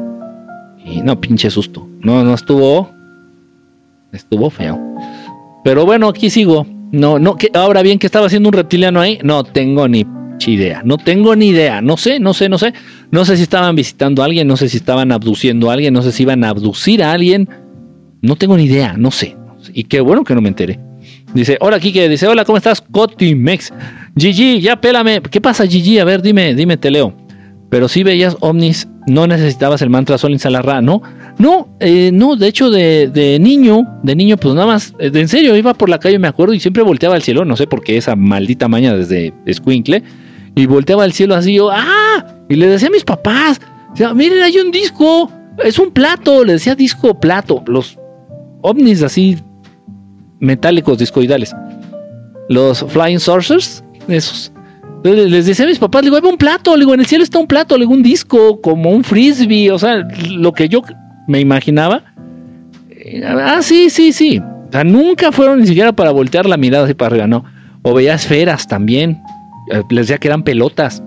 Y no, pinche susto. No, no estuvo Estuvo feo. Pero bueno, aquí sigo. No, no, que, ahora bien, que estaba haciendo un reptiliano ahí? No tengo ni idea. No tengo ni idea. No sé, no sé, no sé. No sé si estaban visitando a alguien, no sé si estaban abduciendo a alguien, no sé si iban a abducir a alguien. No tengo ni idea, no sé. Y qué bueno que no me enteré. Dice, hola Kike, dice, hola, ¿cómo estás? Cotimex. Gigi, ya pélame. ¿Qué pasa, Gigi? A ver, dime, dime, te leo. Pero si veías ovnis, no necesitabas el mantra Sol Insalarra, ¿no? No, eh, no, de hecho, de, niño, de niño, pues nada más, eh, de, en serio, iba por la calle, me acuerdo, y siempre volteaba al cielo, no sé por qué esa maldita maña desde Squinkle, y volteaba al cielo así, yo, ¡ah! Y le decía a mis papás, miren, hay un disco, es un plato, le decía disco plato, los ovnis así metálicos discoidales, los flying saucers, esos. Les decía a mis papás, le digo, un plato, digo, en el cielo está un plato, digo, un disco, como un frisbee, o sea, lo que yo me imaginaba. Eh, ah, sí, sí, sí. O sea, nunca fueron ni siquiera para voltear la mirada así para arriba, no. O veía esferas también. Eh, les decía que eran pelotas.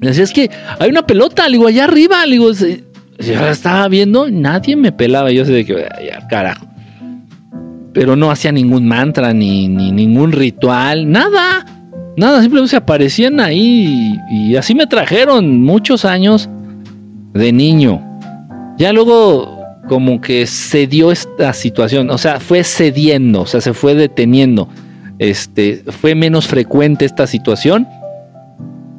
Les decía, es que hay una pelota, digo, allá arriba, digo, yo estaba viendo, nadie me pelaba. Yo sé que, ya, carajo. Pero no hacía ningún mantra, ni ningún ritual, nada. Nada, simplemente se aparecían ahí y así me trajeron muchos años de niño. Ya luego como que se dio esta situación, o sea, fue cediendo, o sea, se fue deteniendo. Este, fue menos frecuente esta situación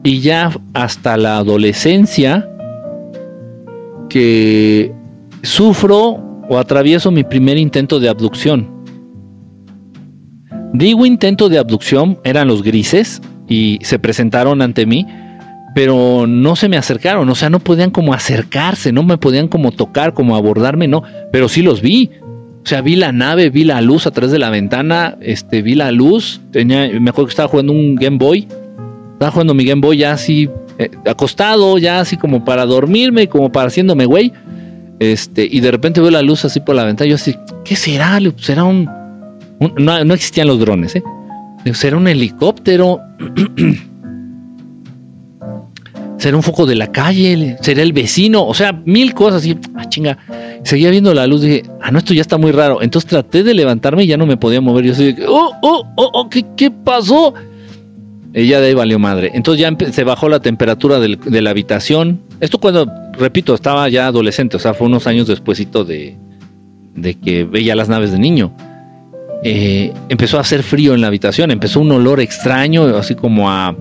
y ya hasta la adolescencia que sufro o atravieso mi primer intento de abducción. Digo intento de abducción, eran los grises y se presentaron ante mí pero no se me acercaron, o sea, no podían como acercarse, no me podían como tocar, como abordarme, no, pero sí los vi. O sea, vi la nave, vi la luz a través de la ventana, este, vi la luz, tenía, me acuerdo que estaba jugando un Game Boy, estaba jugando mi Game Boy ya así, eh, acostado, ya así como para dormirme, como para haciéndome güey, este, y de repente veo la luz así por la ventana, yo así, ¿qué será? ¿Será un, no, existían los drones, ¿eh? ¿Será un helicóptero? será un foco de la calle, será el vecino, o sea, mil cosas y, ah, chinga, seguía viendo la luz, dije, ah, no, esto ya está muy raro, entonces traté de levantarme y ya no me podía mover, yo así, oh, oh, oh, oh, ¿qué, qué pasó? Y ya de ahí valió madre, entonces ya se bajó la temperatura de la habitación, esto cuando, repito, estaba ya adolescente, o sea, fue unos años despuésito de, de que veía las naves de niño. Eh, empezó a hacer frío en la habitación, empezó un olor extraño, así como a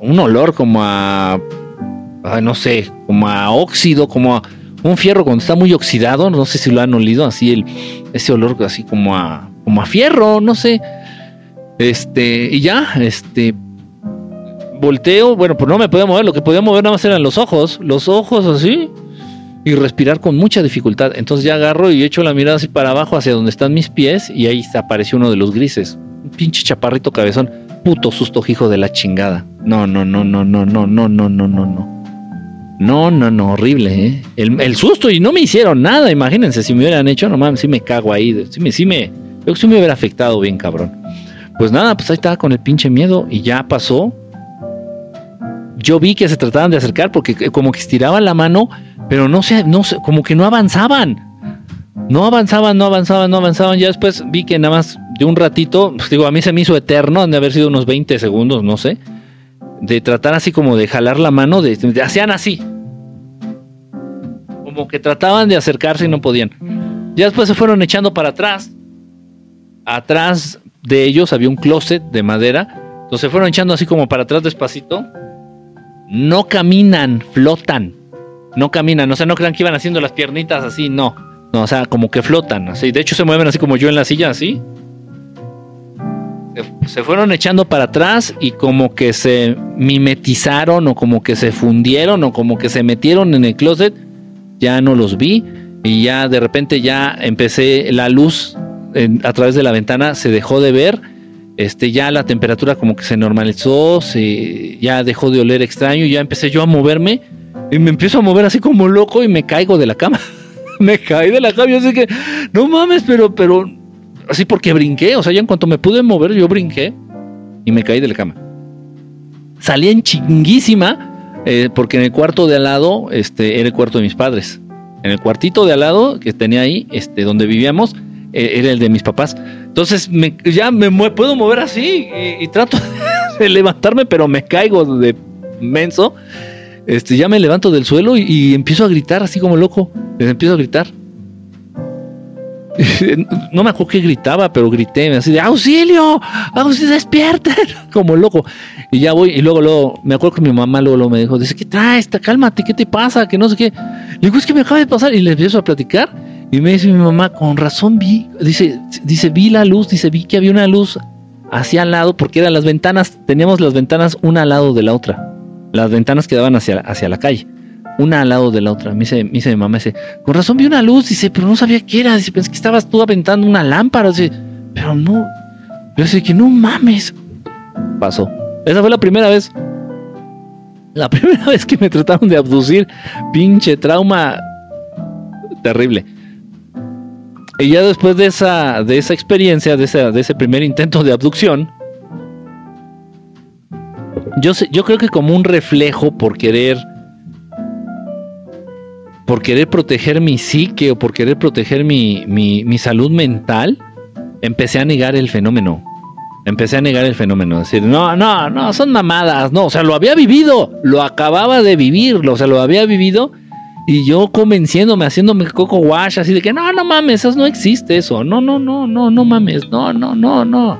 un olor como a, no sé, como a óxido, como a un fierro cuando está muy oxidado, no sé si lo han olido, así el, ese olor así como a, como a fierro, no sé. Este, y ya, este, volteo, bueno, pues no me podía mover, lo que podía mover nada más eran los ojos, los ojos así. Y respirar con mucha dificultad. Entonces ya agarro y echo la mirada así para abajo hacia donde están mis pies y ahí apareció uno de los grises. Un pinche chaparrito cabezón. Puto susto hijo de la chingada. No, no, no, no, no, no, no, no, no, no, no. No, no, no, horrible, ¿eh? El, susto y no me hicieron nada, imagínense, si me hubieran hecho, no mames, sí me cago ahí, sí me, sí me, que sí me hubiera afectado bien, cabrón. Pues nada, pues ahí estaba con el pinche miedo y ya pasó. Yo vi que se trataban de acercar porque como que estiraban la mano, pero no sé, no sé, como que no avanzaban. No avanzaban, no avanzaban, no avanzaban. Ya después vi que nada más de un ratito, pues digo, a mí se me hizo eterno, han de haber sido unos 20 segundos, no sé de tratar así como de jalar la mano, de, hacían así. Como que trataban de acercarse y no podían. Ya después se fueron echando para atrás. Atrás de ellos había un closet de madera. Entonces se fueron echando así como para atrás despacito. No caminan, flotan. No caminan. O sea, no crean que iban haciendo las piernitas así, no. No, o sea, como que flotan. Así. De hecho, se mueven así como yo en la silla, así se fueron echando para atrás y como que se mimetizaron o como que se fundieron o como que se metieron en el closet, ya no los vi y ya de repente ya empecé la luz a través de la ventana se dejó de ver, este ya la temperatura como que se normalizó, se ya dejó de oler extraño, ya empecé yo a moverme y me empiezo a mover así como loco y me caigo de la cama. me caí de la cama, yo sé que no mames, pero pero así porque brinqué, o sea, ya en cuanto me pude mover, yo brinqué y me caí de la cama. Salí en chinguísima, eh, porque en el cuarto de al lado, este, era el cuarto de mis padres. En el cuartito de al lado que tenía ahí, este, donde vivíamos, eh, era el de mis papás. Entonces, ya me puedo mover así y, trato de levantarme, pero me caigo de menso. Este, ya me levanto del suelo y, y empiezo a gritar así como loco. Les empiezo a gritar. no me acuerdo que gritaba, pero grité así de auxilio, auxilio, despierten, como loco. Y ya voy, y luego, luego, me acuerdo que mi mamá luego, me dijo, dice, ¿qué traes? Cálmate, ¿qué te pasa? Que no sé qué. Le digo, es que me acaba de pasar. Y le empiezo a platicar. Y me dice mi mamá, con razón vi, dice, dice, vi la luz, dice, vi que había una luz hacia al lado, porque eran las ventanas, teníamos las ventanas una al lado de la otra. Las ventanas que daban hacia, hacia la calle una al lado de la otra. Me dice, dice mi mamá, dice, con razón vi una luz, dice, pero no sabía qué era, dice, pensé que estabas tú aventando una lámpara, dice, pero no, pero dice que no mames. Pasó. Esa fue la primera vez. La primera vez que me trataron de abducir, pinche trauma terrible. Y ya después de esa, de esa experiencia, de, de ese primer intento de abducción, yo, yo creo que como un reflejo por querer por querer proteger mi psique o por querer proteger mi, mi, salud mental, empecé a negar el fenómeno. Empecé a negar el fenómeno, decir, no, no, no, son mamadas, no, o sea, lo había vivido, lo acababa de vivir, o sea, lo había vivido y yo convenciéndome, haciéndome coco wash, así de que no, no mames, eso no existe, eso, no, no, no, no, no mames, no, no, no, no,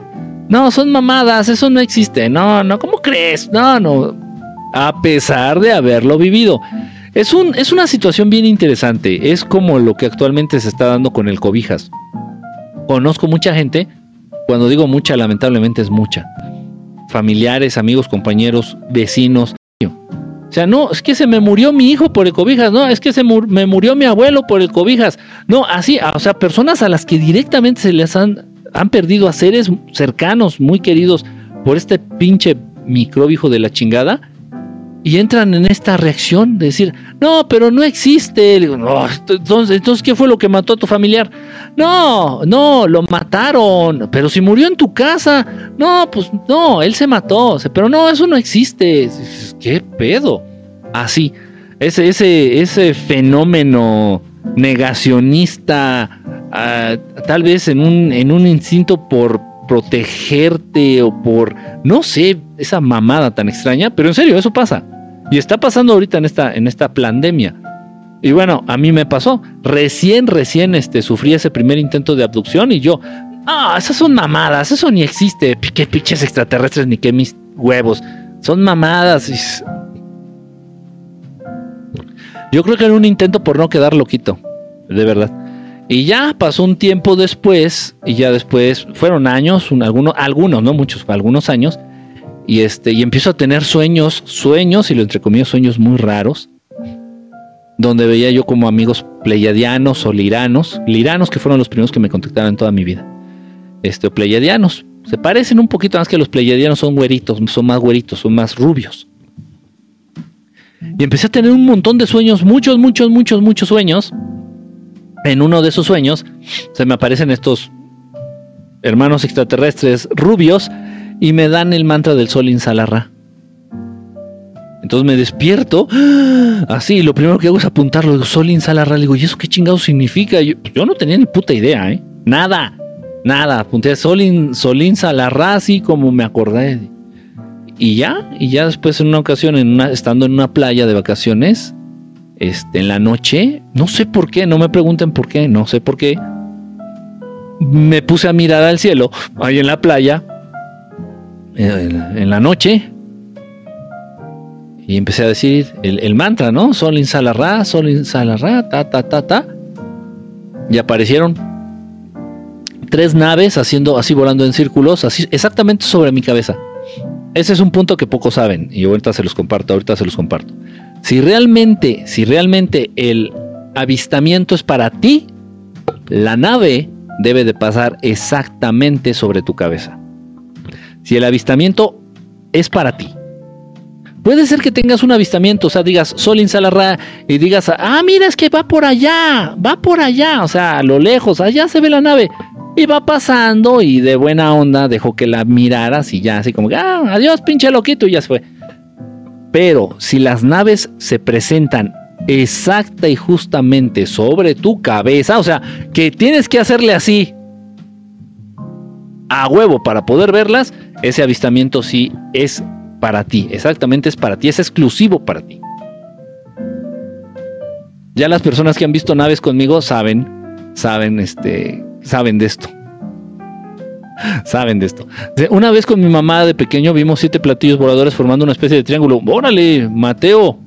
no, son mamadas, eso no existe, no, no, ¿cómo crees? No, no, a pesar de haberlo vivido. Es, un, es una situación bien interesante. Es como lo que actualmente se está dando con el cobijas. Conozco mucha gente, cuando digo mucha, lamentablemente es mucha. Familiares, amigos, compañeros, vecinos. O sea, no, es que se me murió mi hijo por el cobijas, no, es que se me murió mi abuelo por el cobijas. No, así, o sea, personas a las que directamente se les han, han perdido a seres cercanos, muy queridos, por este pinche microbio de la chingada y entran en esta reacción de decir, no, pero no existe. entonces, entonces, ¿qué fue lo que mató a tu familiar? No, no, lo mataron, pero si murió en tu casa, no, pues no, él se mató, pero no, eso no existe. ¿Qué pedo? Así, ese, ese, ese fenómeno negacionista, ah, tal vez en un, en un instinto por protegerte o por, no sé, esa mamada tan extraña, pero en serio, eso pasa. Y está pasando ahorita en esta, en esta pandemia. Y bueno, a mí me pasó. Recién, recién este, sufrí ese primer intento de abducción y yo, ah, esas son mamadas, eso ni existe. Qué pinches extraterrestres ni qué mis huevos. Son mamadas. Yo creo que era un intento por no quedar loquito, de verdad. Y ya pasó un tiempo después, y ya después, fueron años, algunos, algunos, no muchos, algunos años, y este, y empiezo a tener sueños, sueños, y lo entre comillas, sueños muy raros. donde veía yo como amigos pleiadianos o liranos, liranos que fueron los primeros que me contactaron en toda mi vida, este, o pleiadianos. Se parecen un poquito más que los pleiadianos son güeritos, son más güeritos, son más rubios. Y empecé a tener un montón de sueños, muchos, muchos, muchos, muchos sueños. En uno de esos sueños se me aparecen estos hermanos extraterrestres rubios y me dan el mantra del sol insalarra. Entonces me despierto, así, lo primero que hago es apuntarlo, digo, Sol Insalarra, le digo, ¿y eso qué chingado significa? Yo, no tenía ni puta idea, ¿eh? Nada, nada, apunté Sol, Sol Insalarra, así como me acordé. Y ya, y ya después en una ocasión, estando en una playa de vacaciones, este, en la noche, no sé por qué, no me pregunten por qué, no sé por qué, me puse a mirar al cielo, ahí en la playa, en la noche, y empecé a decir el, mantra, ¿no? Sol insalarra, sol insalarra, ta, ta, ta, ta. Y aparecieron tres naves haciendo así volando en círculos, así exactamente sobre mi cabeza. Ese es un punto que pocos saben y ahorita se los comparto, ahorita se los comparto. Si realmente, si realmente el avistamiento es para ti, la nave debe de pasar exactamente sobre tu cabeza. Si el avistamiento es para ti, Puede ser que tengas un avistamiento, o sea, digas Sol Insalarra y digas, ah, mira, es que va por allá, va por allá, o sea, a lo lejos, allá se ve la nave. Y va pasando y de buena onda dejó que la miraras y ya así como, ah, adiós, pinche loquito, y ya se fue. Pero si las naves se presentan exacta y justamente sobre tu cabeza, o sea, que tienes que hacerle así a huevo para poder verlas, ese avistamiento sí es para ti, exactamente es para ti, es exclusivo para ti. Ya las personas que han visto naves conmigo saben, saben, este, saben de esto. saben de esto. Una vez con mi mamá de pequeño vimos siete platillos voladores formando una especie de triángulo. Órale, Mateo.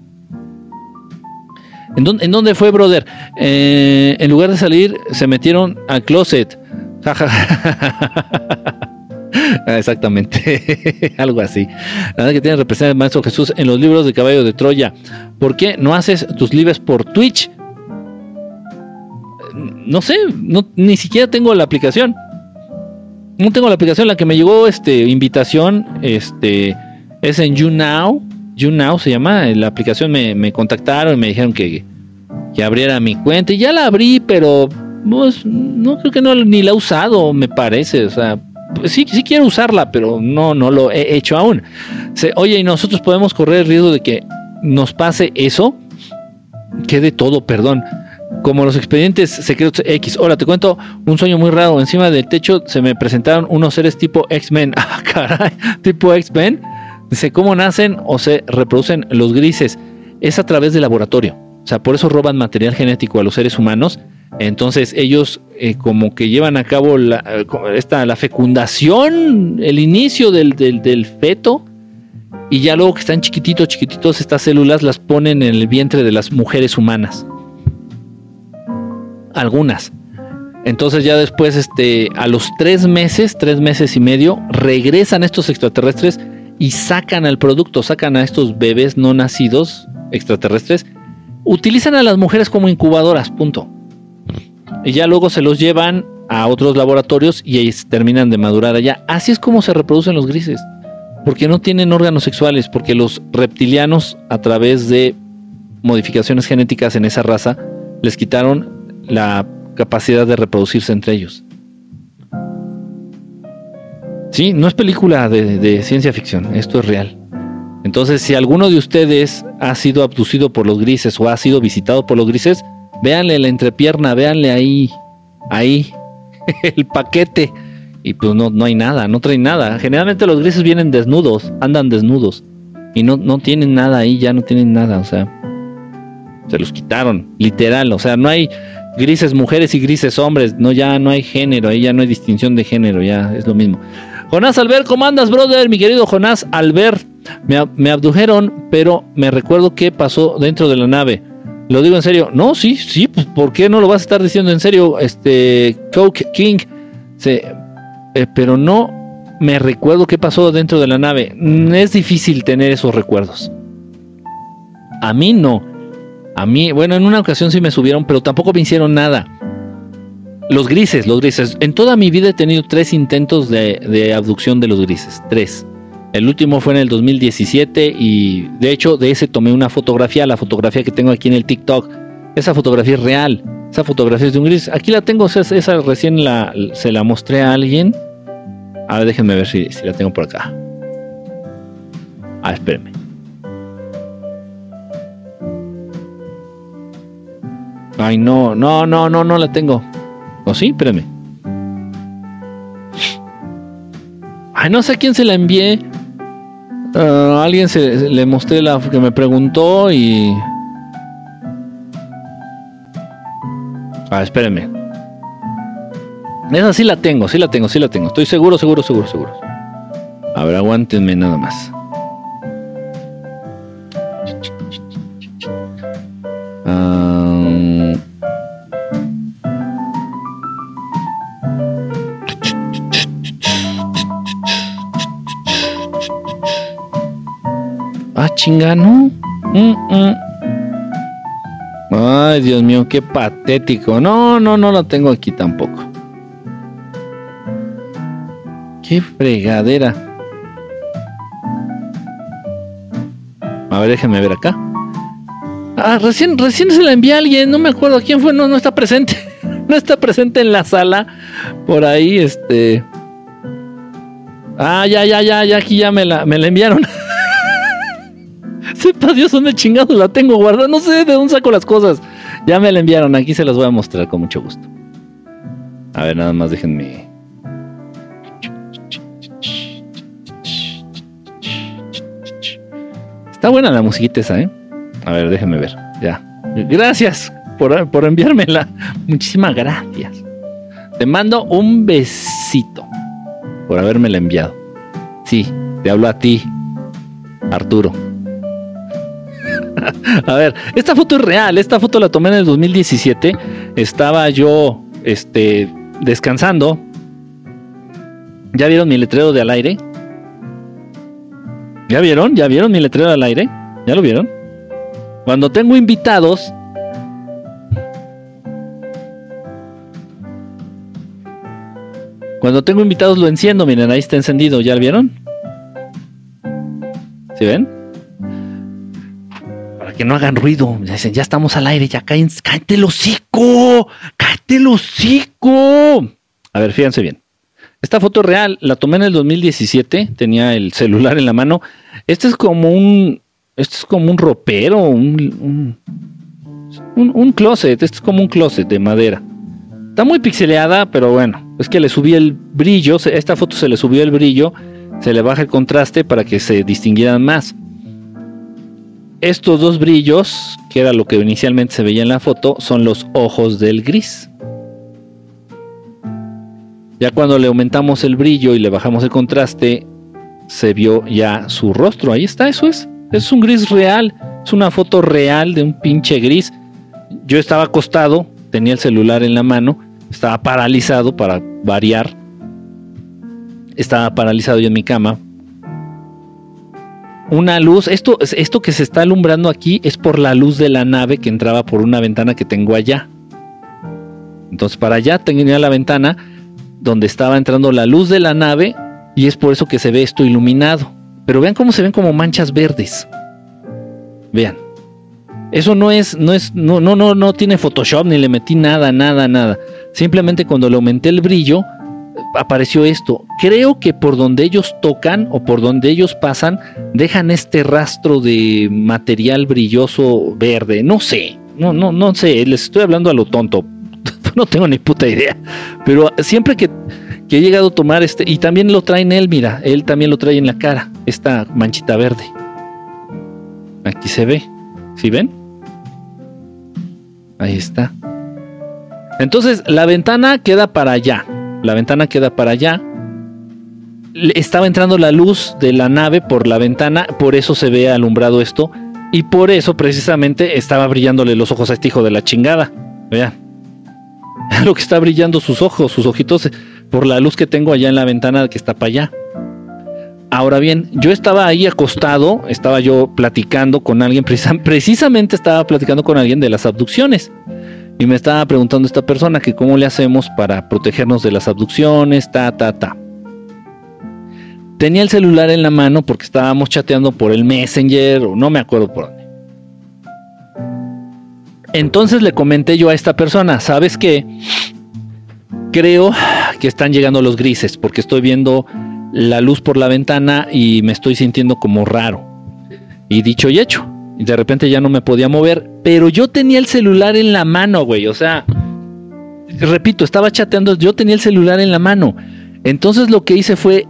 ¿En dónde, ¿En dónde fue, brother? Eh, en lugar de salir, se metieron al closet. Ah, exactamente, algo así. Nada que tiene representar el Maestro Jesús en los libros de Caballo de Troya. ¿Por qué no haces tus libros por Twitch? No sé, no, ni siquiera tengo la aplicación. No tengo la aplicación, la que me llegó este invitación, este es en YouNow. YouNow se llama, la aplicación me, contactaron y me dijeron que, que abriera mi cuenta y ya la abrí, pero pues, no creo que no ni la he usado, me parece, o sea, pues sí, sí quiero usarla, pero no, no lo he hecho aún. oye, y nosotros podemos correr el riesgo de que nos pase eso, que de todo, perdón. Como los expedientes secretos X. Hola, te cuento un sueño muy raro. Encima del techo se me presentaron unos seres tipo X-Men. Ah, caray, tipo X-Men. Dice, ¿cómo nacen o se reproducen los grises? Es a través del laboratorio. O sea, por eso roban material genético a los seres humanos entonces ellos eh, como que llevan a cabo la, esta, la fecundación, el inicio del, del, feto, y ya luego que están chiquititos, chiquititos, estas células las ponen en el vientre de las mujeres humanas. Algunas. Entonces ya después, este, a los tres meses, tres meses y medio, regresan estos extraterrestres y sacan al producto, sacan a estos bebés no nacidos extraterrestres. Utilizan a las mujeres como incubadoras, punto y ya luego se los llevan a otros laboratorios y ahí terminan de madurar allá. Así es como se reproducen los grises, porque no tienen órganos sexuales, porque los reptilianos a través de modificaciones genéticas en esa raza les quitaron la capacidad de reproducirse entre ellos. Sí, no es película de, ciencia ficción, esto es real. Entonces, si alguno de ustedes ha sido abducido por los grises o ha sido visitado por los grises, véanle la entrepierna, véanle ahí, ahí, el paquete. Y pues no, no hay nada, no trae nada. Generalmente los grises vienen desnudos, andan desnudos. Y no, no tienen nada ahí, ya no tienen nada, o sea. Se los quitaron, literal. O sea, no hay grises mujeres y grises hombres. No, ya no hay género, ahí ya no hay distinción de género, ya es lo mismo. Jonás Albert, ¿cómo andas, brother? Mi querido Jonás Albert. Me, abdujeron, pero me recuerdo qué pasó dentro de la nave. Lo digo en serio. No, sí, sí, pues ¿por qué no lo vas a estar diciendo en serio? Este, Coke King. Se, eh, pero no me recuerdo qué pasó dentro de la nave. Mm, es difícil tener esos recuerdos. A mí no. A mí, bueno, en una ocasión sí me subieron, pero tampoco me hicieron nada. Los grises, los grises. En toda mi vida he tenido tres intentos de, de abducción de los grises. Tres. El último fue en el 2017 y de hecho de ese tomé una fotografía, la fotografía que tengo aquí en el TikTok. Esa fotografía es real. Esa fotografía es de un gris. Aquí la tengo, esa, recién se la mostré a alguien. A ver, déjenme ver si, si la tengo por acá. Ah, espérenme. Ay, no, no, no, no, no la tengo. ¿O sí? Espérenme. Ay, no sé a quién se la envié. a alguien se, le mostré la que me preguntó y. Ah, espérenme. Esa sí la tengo, sí la tengo, sí la tengo. Estoy seguro, seguro, seguro, seguro. A ver, aguántenme nada más. Ah, ah chinga, no. Mm, mm. Ay, Dios mío, qué patético. No, no, no la tengo aquí tampoco. Qué fregadera. A ver, déjenme ver acá. Ah, recién, recién se la envié alguien, no me acuerdo quién fue, no, no está presente. no está presente en la sala. Por ahí, este. Ah, ya, ya, ya, ya, aquí ya me la, me la enviaron. Sepa Dios dónde chingados la tengo guardada. No sé de dónde saco las cosas. Ya me la enviaron. Aquí se las voy a mostrar con mucho gusto. A ver, nada más déjenme. Está buena la musiquita esa, ¿eh? A ver, déjenme ver. Ya. Gracias por, por enviármela. Muchísimas gracias. Te mando un besito por habérmela enviado. Sí, te hablo a ti, Arturo. A ver, esta foto es real. Esta foto la tomé en el 2017. Estaba yo este, descansando. ¿Ya vieron mi letrero de al aire? ¿Ya vieron? ¿Ya vieron mi letrero al aire? ¿Ya lo vieron? Cuando tengo invitados. Cuando tengo invitados lo enciendo, miren, ahí está encendido, ¿ya lo vieron? ¿Sí ven? Para que no hagan ruido. Dicen, ya estamos al aire, ya caen, cállate el hocico, cállate el hocico. A ver, fíjense bien. Esta foto real la tomé en el 2017, tenía el celular en la mano. Este es como un, este es como un ropero, un, un, closet, este es como un closet de madera. Está muy pixeleada, pero bueno, es que le subí el brillo, esta foto se le subió el brillo, se le baja el contraste para que se distinguieran más. Estos dos brillos, que era lo que inicialmente se veía en la foto, son los ojos del gris. Ya cuando le aumentamos el brillo y le bajamos el contraste, se vio ya su rostro. Ahí está, eso es. Es un gris real. Es una foto real de un pinche gris. Yo estaba acostado, tenía el celular en la mano, estaba paralizado para variar. Estaba paralizado yo en mi cama. Una luz, esto, esto que se está alumbrando aquí es por la luz de la nave que entraba por una ventana que tengo allá. Entonces para allá tenía la ventana donde estaba entrando la luz de la nave y es por eso que se ve esto iluminado. Pero vean cómo se ven como manchas verdes. Vean. Eso no es, no es, no, no, no, no tiene Photoshop ni le metí nada, nada, nada. Simplemente cuando le aumenté el brillo, apareció esto. Creo que por donde ellos tocan o por donde ellos pasan, dejan este rastro de material brilloso verde. No sé, no, no, no sé, les estoy hablando a lo tonto. no tengo ni puta idea. Pero siempre que, que, he llegado a tomar este, y también lo trae en él, mira, él también lo trae en la cara, esta manchita verde. Aquí se ve, ¿sí ven? Ahí está. Entonces, la ventana queda para allá. La ventana queda para allá. Estaba entrando la luz de la nave por la ventana, por eso se ve alumbrado esto. Y por eso precisamente estaba brillándole los ojos a este hijo de la chingada. Vean. Lo que está brillando sus ojos, sus ojitos, por la luz que tengo allá en la ventana que está para allá. Ahora bien, yo estaba ahí acostado, estaba yo platicando con alguien, precisamente estaba platicando con alguien de las abducciones. Y me estaba preguntando esta persona que cómo le hacemos para protegernos de las abducciones, ta, ta, ta. Tenía el celular en la mano porque estábamos chateando por el Messenger o no me acuerdo por dónde. Entonces le comenté yo a esta persona, ¿sabes qué? Creo que están llegando los grises porque estoy viendo la luz por la ventana y me estoy sintiendo como raro. Y dicho y hecho, de repente ya no me podía mover, pero yo tenía el celular en la mano, güey, o sea, repito, estaba chateando, yo tenía el celular en la mano. Entonces lo que hice fue,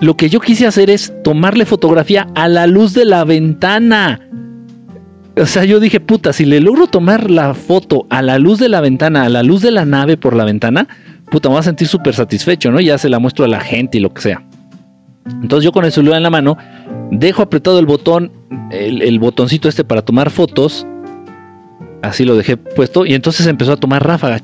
lo que yo quise hacer es tomarle fotografía a la luz de la ventana. O sea, yo dije, puta, si le logro tomar la foto a la luz de la ventana, a la luz de la nave por la ventana, puta, me voy a sentir súper satisfecho, ¿no? Ya se la muestro a la gente y lo que sea. Entonces yo con el celular en la mano, dejo apretado el botón, el, botoncito este para tomar fotos. Así lo dejé puesto y entonces empezó a tomar ráfaga.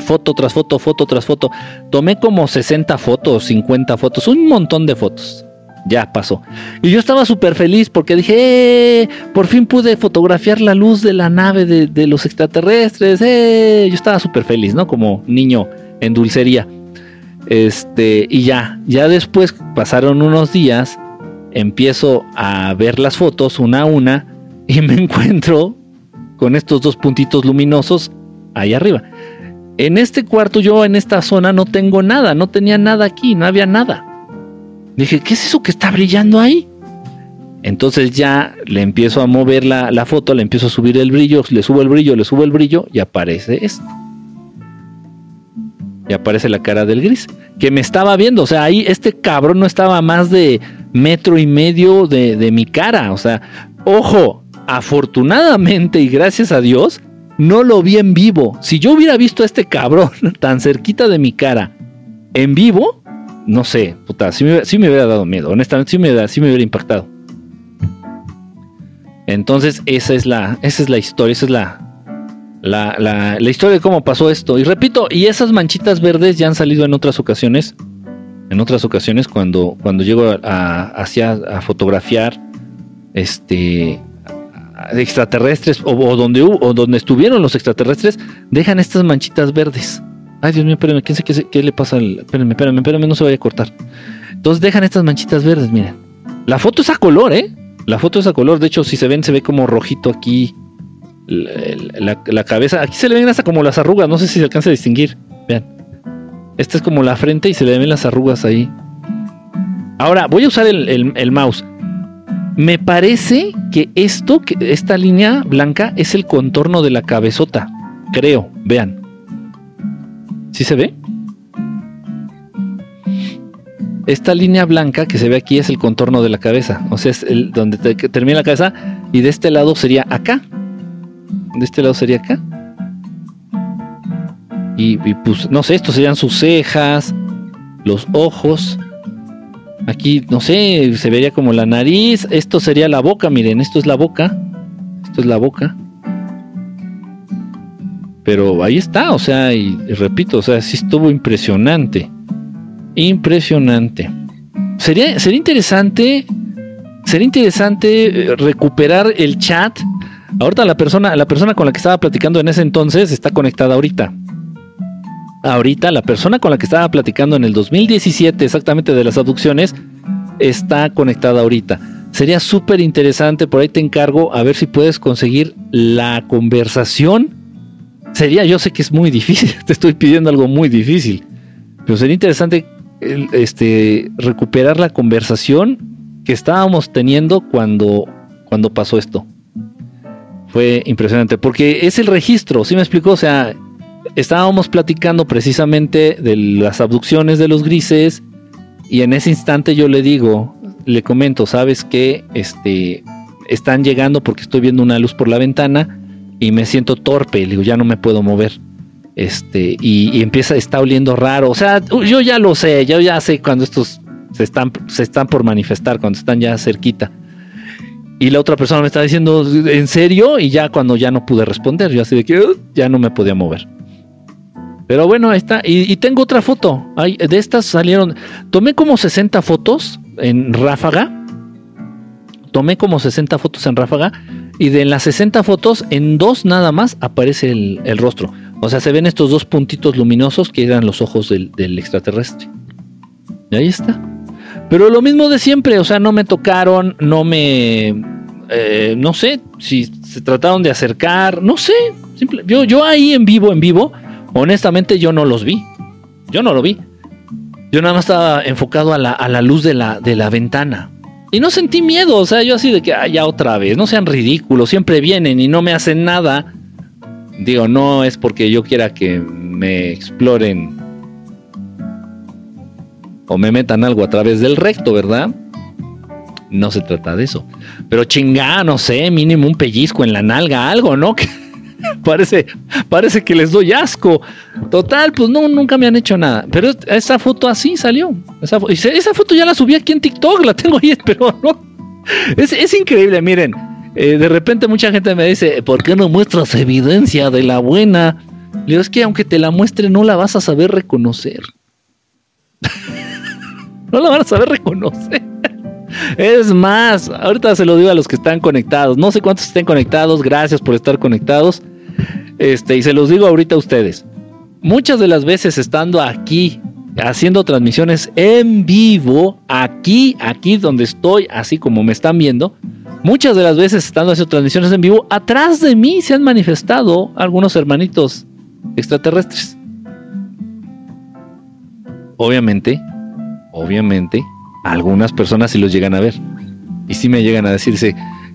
foto tras foto, foto tras foto. Tomé como 60 fotos, 50 fotos, un montón de fotos ya pasó. Y yo estaba súper feliz porque dije, eh, por fin pude fotografiar la luz de la nave de, los extraterrestres. Eh". Yo estaba súper feliz, ¿no? Como niño en dulcería. Este, y ya, ya después pasaron unos días, empiezo a ver las fotos una a una y me encuentro con estos dos puntitos luminosos ahí arriba. En este cuarto yo en esta zona no tengo nada, no tenía nada aquí, no había nada. Dije, ¿qué es eso que está brillando ahí? Entonces ya le empiezo a mover la, foto, le empiezo a subir el brillo, le subo el brillo, le subo el brillo y aparece esto. Y aparece la cara del gris, que me estaba viendo. O sea, ahí este cabrón no estaba más de metro y medio de, de mi cara. O sea, ojo, afortunadamente y gracias a Dios, no lo vi en vivo. Si yo hubiera visto a este cabrón tan cerquita de mi cara en vivo, no sé, puta, sí me, hubiera dado miedo, honestamente, sí me, me hubiera impactado. Entonces, esa es la, esa es la historia, esa es la, la, la, historia de cómo pasó esto. Y repito, y esas manchitas verdes ya han salido en otras ocasiones. En otras ocasiones, cuando, cuando llego a, hacia, a fotografiar este extraterrestres o, donde, o donde estuvieron los extraterrestres, dejan estas manchitas verdes. Ay, Dios mío, espérame, ¿quién sé qué, le pasa? Al... Espérame, espérame, espérame, no se vaya a cortar. Entonces dejan estas manchitas verdes, miren. La foto es a color, ¿eh? La foto es a color. De hecho, si se ven, se ve como rojito aquí. La, cabeza. Aquí se le ven hasta como las arrugas. No sé si se alcanza a distinguir. Vean. Esta es como la frente y se le ven las arrugas ahí. Ahora, voy a usar el, el mouse. Me parece que esto, que esta línea blanca, es el contorno de la cabezota. Creo. Vean. ¿Sí se ve? Esta línea blanca que se ve aquí es el contorno de la cabeza. O sea, es el, donde termina la cabeza. Y de este lado sería acá. De este lado sería acá. Y, pues, no sé, estos serían sus cejas, los ojos. Aquí, no sé, se vería como la nariz. Esto sería la boca, miren, esto es la boca. Esto es la boca. Pero ahí está, o sea, y, repito, o sea, sí estuvo impresionante. Impresionante. Sería, sería interesante. Sería interesante eh, recuperar el chat. Ahorita la persona, la persona con la que estaba platicando en ese entonces está conectada ahorita. Ahorita la persona con la que estaba platicando en el 2017 exactamente de las abducciones está conectada ahorita. Sería súper interesante, por ahí te encargo a ver si puedes conseguir la conversación sería, yo sé que es muy difícil, te estoy pidiendo algo muy difícil, pero sería interesante este, recuperar la conversación que estábamos teniendo cuando, cuando pasó esto. Fue impresionante, porque es el registro, ¿sí me explicó? O sea, estábamos platicando precisamente de las abducciones de los grises y en ese instante yo le digo, le comento, ¿sabes que Este, están llegando porque estoy viendo una luz por la ventana y me siento torpe, le digo, ya no me puedo mover. Este, y, empieza, está oliendo raro. O sea, yo ya lo sé, yo ya sé cuando estos se están, se están por manifestar, cuando están ya cerquita. Y la otra persona me está diciendo, ¿en serio? Y ya cuando ya no pude responder, yo así de que ya no me podía mover. Pero bueno, ahí está. Y, tengo otra foto. de estas salieron. Tomé como 60 fotos. en ráfaga. Tomé como 60 fotos en ráfaga y de las 60 fotos, en dos nada más aparece el, rostro. O sea, se ven estos dos puntitos luminosos que eran los ojos del, extraterrestre. Y ahí está. Pero lo mismo de siempre, o sea, no me tocaron, no me... eh, no sé si se trataron de acercar, no sé. yo, ahí en vivo, en vivo, honestamente yo no los vi. Yo no lo vi. Yo nada más estaba enfocado a la, luz de la ventana. Y no sentí miedo, o sea, yo así de que, "Ay, ya otra vez, no sean ridículos, siempre vienen y no me hacen nada. Digo, no es porque yo quiera que me exploren o me metan algo a través del recto, ¿verdad? No se trata de eso. Pero chingá, no sé, mínimo un pellizco en la nalga, algo, ¿no? Parece, parece que les doy asco. Total, pues no, nunca me han hecho nada. Pero esa foto así salió. Esa, esa foto ya la subí aquí en TikTok, la tengo ahí, pero no. Es, es increíble, miren. eh, de repente mucha gente me dice, ¿por qué no muestras evidencia de la buena? Le digo, es que aunque te la muestre, no la vas a saber reconocer. no la van a saber reconocer. Es más, ahorita se lo digo a los que están conectados. No sé cuántos estén conectados. Gracias por estar conectados. Este, y se los digo ahorita a ustedes. Muchas de las veces estando aquí, haciendo transmisiones en vivo, aquí, aquí donde estoy, así como me están viendo, muchas de las veces estando haciendo transmisiones en vivo, atrás de mí se han manifestado algunos hermanitos extraterrestres. Obviamente, obviamente, algunas personas sí los llegan a ver. Y sí me llegan a decirse,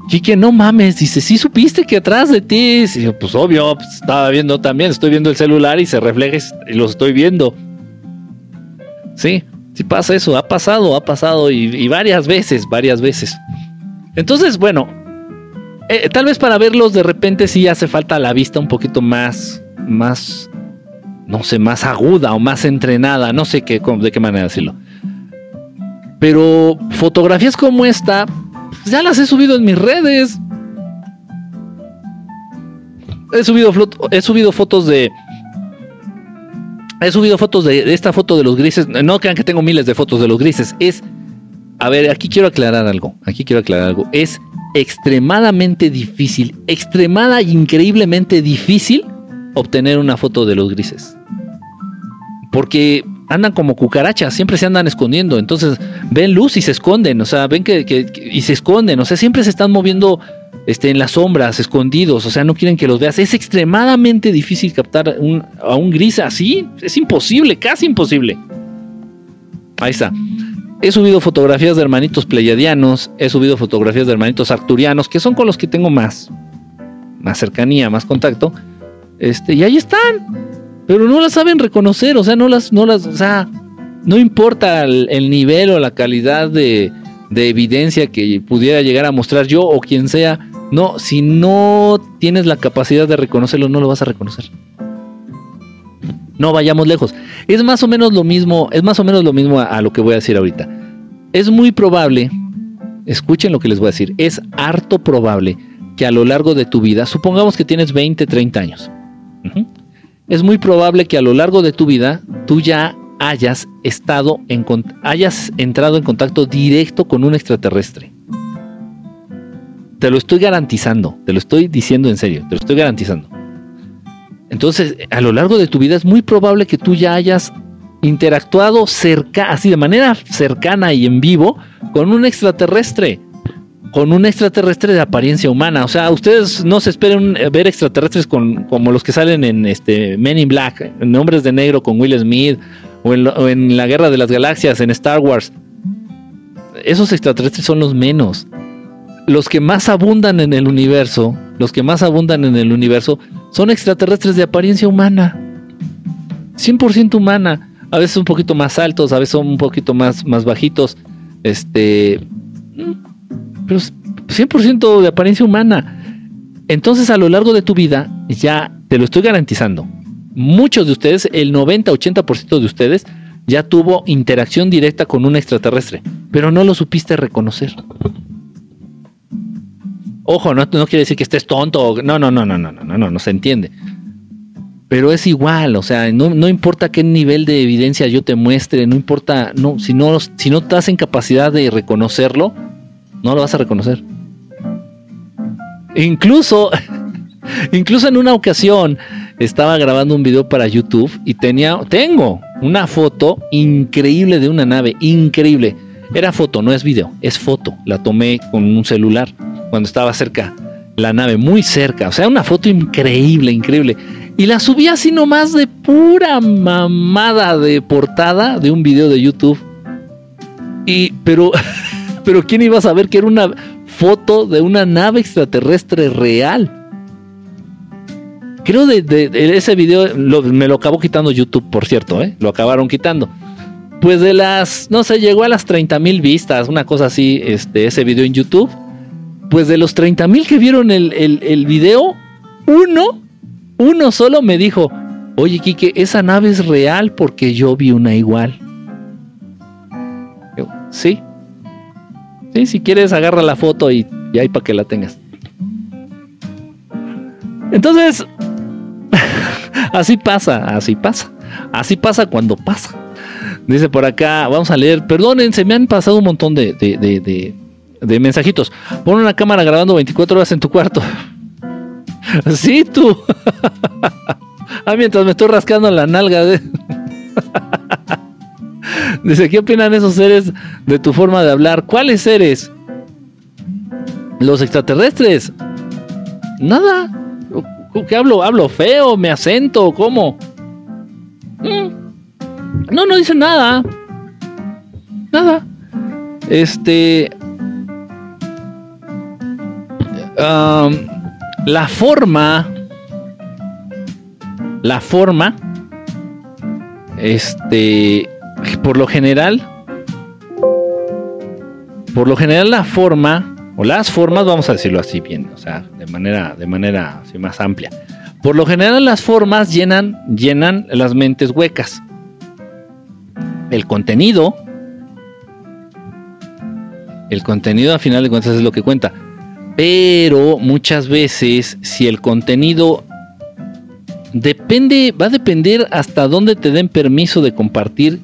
Quique, no mames, dice, sí supiste que atrás de ti, pues obvio, pues, estaba viendo también, estoy viendo el celular y se refleja y los estoy viendo. Sí, sí pasa eso, ha pasado, ha pasado y, varias veces, varias veces. Entonces, bueno, eh, tal vez para verlos de repente sí hace falta la vista un poquito más, más, no sé, más aguda o más entrenada, no sé qué, de qué manera decirlo. Pero fotografías como esta, ya las he subido en mis redes. He subido, he subido fotos de. He subido fotos de, esta foto de los grises. No crean que tengo miles de fotos de los grises. Es. A ver, aquí quiero aclarar algo. Aquí quiero aclarar algo. Es extremadamente difícil, extremada e increíblemente difícil obtener una foto de los grises. Porque andan como cucarachas, siempre se andan escondiendo. Entonces ven luz y se esconden, o sea, ven que, que- y se esconden, o sea, siempre se están moviendo este, en las sombras, escondidos, o sea, no quieren que los veas. Es extremadamente difícil captar un- a un gris así, es imposible, casi imposible. Ahí está. He subido fotografías de hermanitos pleiadianos, he subido fotografías de hermanitos arcturianos, que son con los que tengo más, más cercanía, más contacto. Este, y ahí están pero no las saben reconocer, o sea, no las, no las, o sea, no importa el, el nivel o la calidad de, de evidencia que pudiera llegar a mostrar yo o quien sea, no, si no tienes la capacidad de reconocerlo, no lo vas a reconocer. No vayamos lejos. Es más o menos lo mismo, es más o menos lo mismo a, lo que voy a decir ahorita. Es muy probable, escuchen lo que les voy a decir, es harto probable que a lo largo de tu vida, supongamos que tienes 20, 30 años. Ujú es muy probable que a lo largo de tu vida tú ya hayas estado en hayas entrado en contacto directo con un extraterrestre. Te lo estoy garantizando, te lo estoy diciendo en serio, te lo estoy garantizando. Entonces, a lo largo de tu vida es muy probable que tú ya hayas interactuado cerca, así de manera cercana y en vivo con un extraterrestre con un extraterrestre de apariencia humana. O sea, ustedes no se esperen ver extraterrestres con, como los que salen en este Men in Black, en Hombres de Negro con Will Smith, o en, lo- o en la Guerra de las Galaxias, en Star Wars. Esos extraterrestres son los menos. Los que más abundan en el universo, los que más abundan en el universo, son extraterrestres de apariencia humana. 100% humana. A veces un poquito más altos, a veces son un poquito más, más bajitos. Este pero es 100% de apariencia humana. Entonces, a lo largo de tu vida, ya te lo estoy garantizando, muchos de ustedes, el 90-80% de ustedes, ya tuvo interacción directa con un extraterrestre, pero no lo supiste reconocer. Ojo, no, no quiere decir que estés tonto, no, no, no, no, no, no, no, no, no se entiende. pero es igual, o sea, no, no, importa qué nivel de evidencia yo te muestre, no importa, no, si no, si no estás en capacidad de reconocerlo, no lo vas a reconocer. Incluso, incluso en una ocasión estaba grabando un video para YouTube y tenía, tengo una foto increíble de una nave, increíble. Era foto, no es video, es foto. La tomé con un celular cuando estaba cerca la nave, muy cerca. O sea, una foto increíble, increíble. Y la subí así nomás de pura mamada de portada de un video de YouTube. Y, pero, pero ¿quién iba a saber que era una foto de una nave extraterrestre real? Creo de, de, ese video me lo acabó quitando YouTube, por cierto, ¿eh? lo acabaron quitando. Pues de las, no sé, llegó a las 30 mil vistas, una cosa así, este, ese video en YouTube. Pues de los 30 mil que vieron el, el, el video, uno uno solo me dijo, oye Quique, esa nave es real porque yo vi una igual. sí. Si quieres agarra la foto y, y ahí para que la tengas. Entonces, así pasa, así pasa. Así pasa cuando pasa. Dice por acá, vamos a leer, perdonen, se me han pasado un montón de, de, de, de mensajitos. Pon una cámara grabando 24 horas en tu cuarto. Sí, tú. ah, mientras me estoy rascando la nalga. Dice, ¿qué opinan esos seres de tu forma de hablar? ¿Cuáles seres? Los extraterrestres. Nada. ¿Qué hablo? ¿Hablo feo? ¿Me acento? ¿Cómo? Mm. No, no dice nada. Nada. Este... La forma, la forma, este, por lo general, por lo general la forma, o las formas, vamos a decirlo así bien, o sea, de manera, de manera así más amplia. Por lo general las formas llenan, llenan las mentes huecas. El contenido, el contenido a final de cuentas es lo que cuenta. Pero muchas veces, si el contenido depende, va a depender hasta dónde te den permiso de compartir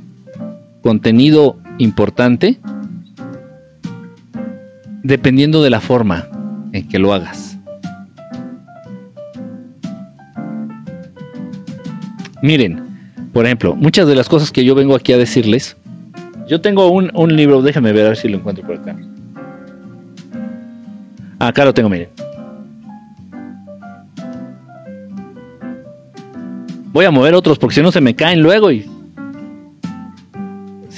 contenido importante, dependiendo de la forma en que lo hagas. Miren, por ejemplo, muchas de las cosas que yo vengo aquí a decirles, yo tengo un, un libro, déjame ver a ver si lo encuentro por acá. Acá lo tengo, miren. Voy a mover otros porque si no se me caen luego y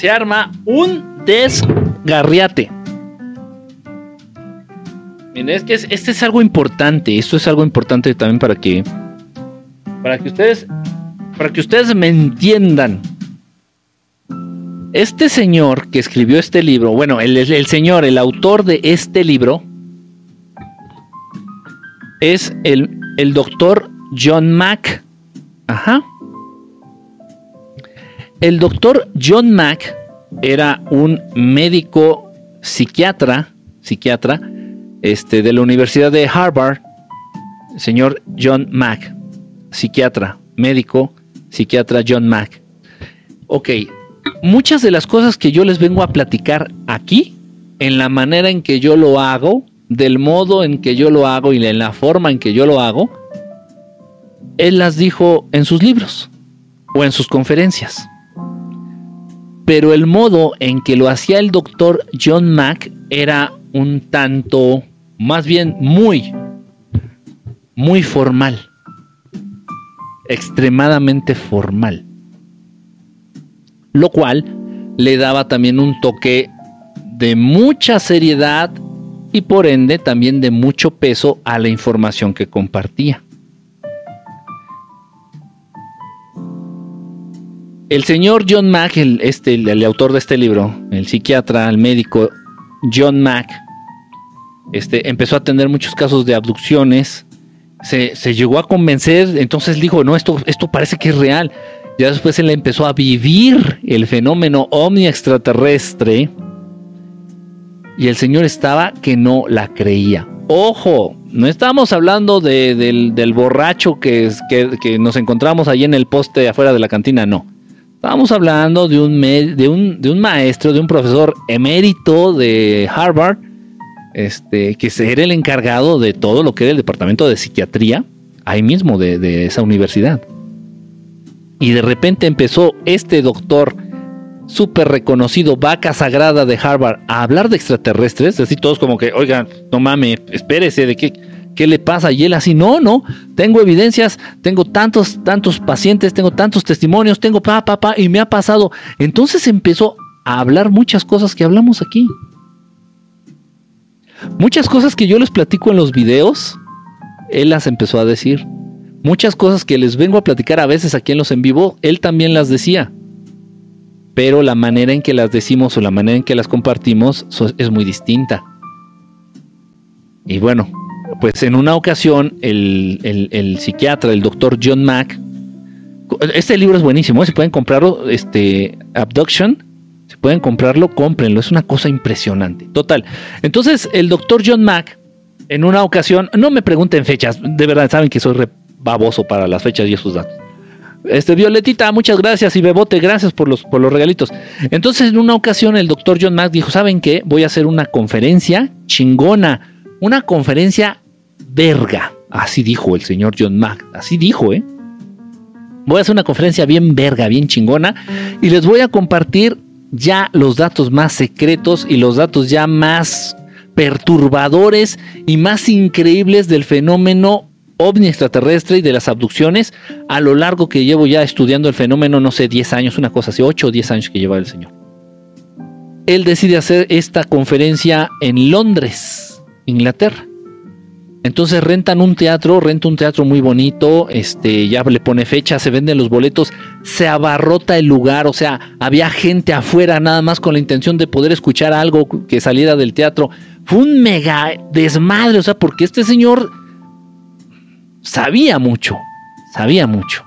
se arma un desgarriate. Miren, es que este es algo importante. Esto es algo importante también para que para que ustedes para que ustedes me entiendan. Este señor que escribió este libro, bueno, el señor, el autor de este libro, es el, el doctor John Mack. Ajá. El doctor John Mack era un médico psiquiatra, psiquiatra, este, de la Universidad de Harvard, señor John Mack, psiquiatra, médico, psiquiatra John Mack. Ok, muchas de las cosas que yo les vengo a platicar aquí, en la manera en que yo lo hago, del modo en que yo lo hago y en la forma en que yo lo hago, él las dijo en sus libros o en sus conferencias. Pero el modo en que lo hacía el doctor John Mack era un tanto, más bien muy, muy formal. Extremadamente formal. Lo cual le daba también un toque de mucha seriedad y por ende también de mucho peso a la información que compartía. El señor John Mack, el, este, el, autor de este libro, el psiquiatra, el médico John Mack, este, empezó a tener muchos casos de abducciones, se, se, llegó a convencer, entonces dijo, no, esto, esto parece que es real. Ya después él empezó a vivir el fenómeno omni extraterrestre y el Señor estaba que no la creía. Ojo, No estamos hablando del, borracho que, que, nos encontramos ahí en el poste afuera de la cantina, no. Estamos hablando de un, de un, de un maestro, de un profesor emérito de Harvard, este, que era el encargado de todo lo que era el departamento de psiquiatría, ahí mismo de, de esa universidad. Y de repente empezó este doctor súper reconocido, vaca sagrada de Harvard, a hablar de extraterrestres, así todos como que, oigan, no mames, espérese, ¿de qué, qué le pasa? Y él así, no, no, tengo evidencias, tengo tantos, tantos pacientes, tengo tantos testimonios, tengo pa, pa, pa, y me ha pasado. Entonces empezó a hablar muchas cosas que hablamos aquí. Muchas cosas que yo les platico en los videos, él las empezó a decir. Muchas cosas que les vengo a platicar a veces aquí en los en vivo, él también las decía pero la manera en que las decimos o la manera en que las compartimos es muy distinta. Y bueno, pues en una ocasión el, psiquiatra, el doctor John Mack, este libro es buenísimo, ¿eh? si pueden comprarlo, este, Abduction, si pueden comprarlo, cómprenlo, es una cosa impresionante. Total. Entonces el doctor John Mack, en una ocasión, no me pregunten fechas, de verdad saben que soy baboso para las fechas y esos datos. Este, Violetita, muchas gracias. Y Bebote, gracias por los, por los regalitos. Entonces, en una ocasión, el doctor John Mack dijo: ¿Saben qué? Voy a hacer una conferencia chingona. Una conferencia verga. Así dijo el señor John Mack. Así dijo, ¿eh? Voy a hacer una conferencia bien verga, bien chingona. Y les voy a compartir ya los datos más secretos y los datos ya más perturbadores y más increíbles del fenómeno ovni extraterrestre y de las abducciones a lo largo que llevo ya estudiando el fenómeno, no sé, 10 años, una cosa así, 8 o 10 años que lleva el señor. Él decide hacer esta conferencia en Londres, Inglaterra. Entonces rentan un teatro, renta un teatro muy bonito, este, ya le pone fecha, se venden los boletos, se abarrota el lugar, o sea, había gente afuera nada más con la intención de poder escuchar algo que saliera del teatro. Fue un mega desmadre, o sea, porque este señor sabía mucho, sabía mucho.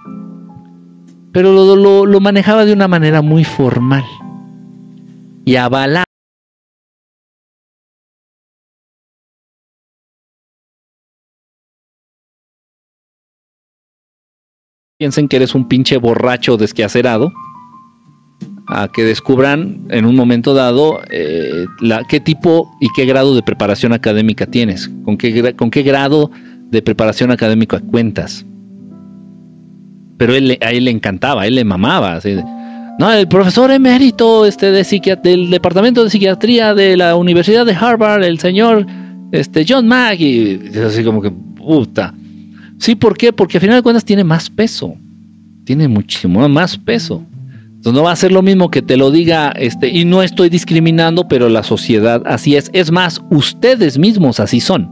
Pero lo, manejaba de una manera muy formal. Y avalaba. Piensen que eres un pinche borracho desquacerado a que descubran en un momento dado eh, qué tipo y qué grado de preparación académica tienes, con qué, con qué grado de preparación académica cuentas. Pero él, a él le encantaba, a él le mamaba. no, el profesor emérito este, de del departamento de psiquiatría de la Universidad de Harvard, el señor este, John Mack, y así como que, puta. Sí, ¿por qué? Porque al final de cuentas tiene más peso. Tiene muchísimo más peso. Entonces no va a ser lo mismo que te lo diga, este, y no estoy discriminando, pero la sociedad así es. Es más, ustedes mismos así son.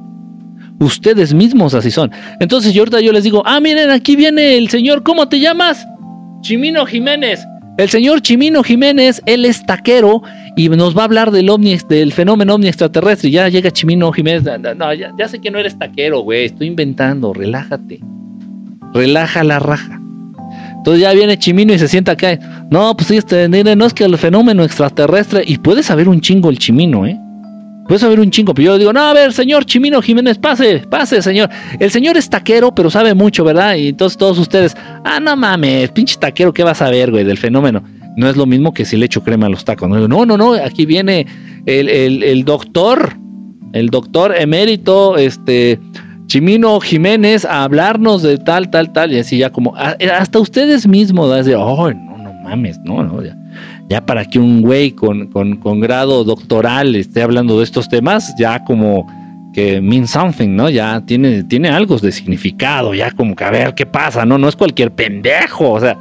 Ustedes mismos así son. Entonces yo ahorita yo les digo, ah, miren, aquí viene el señor, ¿cómo te llamas? Chimino Jiménez. El señor Chimino Jiménez, él es taquero y nos va a hablar del ovni, del fenómeno ovni extraterrestre. Ya llega Chimino Jiménez. No, ya, sé que no eres taquero, güey. Estoy inventando. Relájate. Relaja la raja. Entonces ya viene Chimino y se sienta acá. No, pues este, no es que el fenómeno extraterrestre. Y puede saber un chingo el Chimino, ¿eh? Puedes saber un chingo, pero yo digo, no, a ver, señor Chimino Jiménez, pase, pase, señor. El señor es taquero, pero sabe mucho, ¿verdad? Y entonces todos ustedes, ah, no mames, pinche taquero, ¿qué vas a ver, güey, del fenómeno? No es lo mismo que si le echo crema a los tacos. No, no, no, no aquí viene el, el doctor, el doctor emérito, este, Chimino Jiménez, a hablarnos de tal, tal, tal, y así ya como, hasta ustedes mismos, de, oh, no, no mames, no, no, ya para que un güey con, grado doctoral esté hablando de estos temas, ya como que mean something, ¿no? Ya tiene, tiene algo de significado, ya como que a ver qué pasa, ¿no? No es cualquier pendejo, o sea,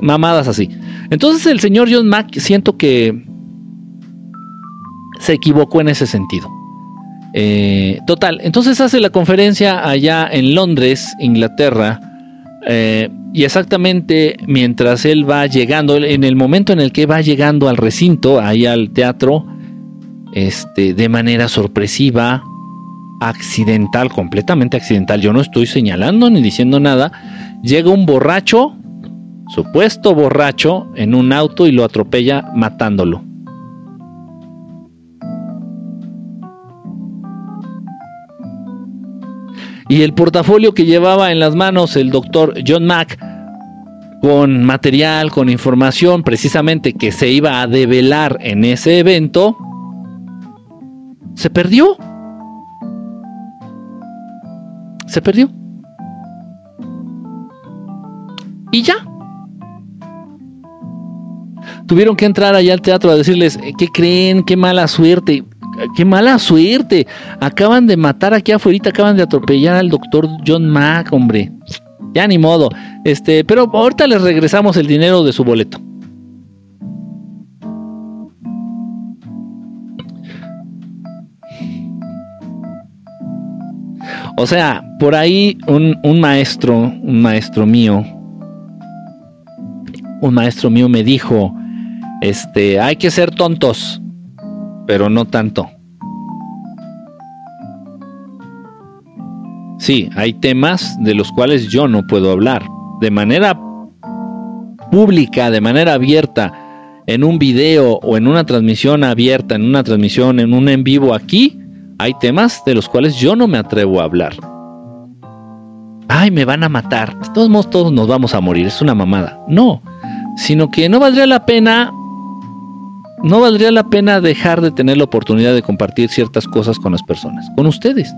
mamadas así. Entonces el señor John Mack siento que se equivocó en ese sentido. Eh, total, entonces hace la conferencia allá en Londres, Inglaterra, eh, y exactamente mientras él va llegando, en el momento en el que va llegando al recinto, ahí al teatro, este, de manera sorpresiva, accidental, completamente accidental, yo no estoy señalando ni diciendo nada, llega un borracho, supuesto borracho, en un auto y lo atropella matándolo. Y el portafolio que llevaba en las manos el doctor John Mack con material, con información precisamente que se iba a develar en ese evento, se perdió. Se perdió. Y ya. Tuvieron que entrar allá al teatro a decirles, eh, ¿qué creen? Qué mala suerte. Qué mala suerte. Acaban de matar aquí afuera, acaban de atropellar al doctor John Mack, hombre. Ya ni modo. Este, pero ahorita les regresamos el dinero de su boleto. O sea, por ahí un, un, maestro, un maestro mío, un maestro mío me dijo, este, hay que ser tontos, pero no tanto. Sí, hay temas de los cuales yo no puedo hablar. De manera pública, de manera abierta, en un video o en una transmisión abierta, en una transmisión, en un en vivo aquí, hay temas de los cuales yo no me atrevo a hablar. Ay, me van a matar. De todos modos, todos nos vamos a morir. Es una mamada. No, sino que no valdría la pena no valdría la pena dejar de tener la oportunidad de compartir ciertas cosas con las personas, con ustedes.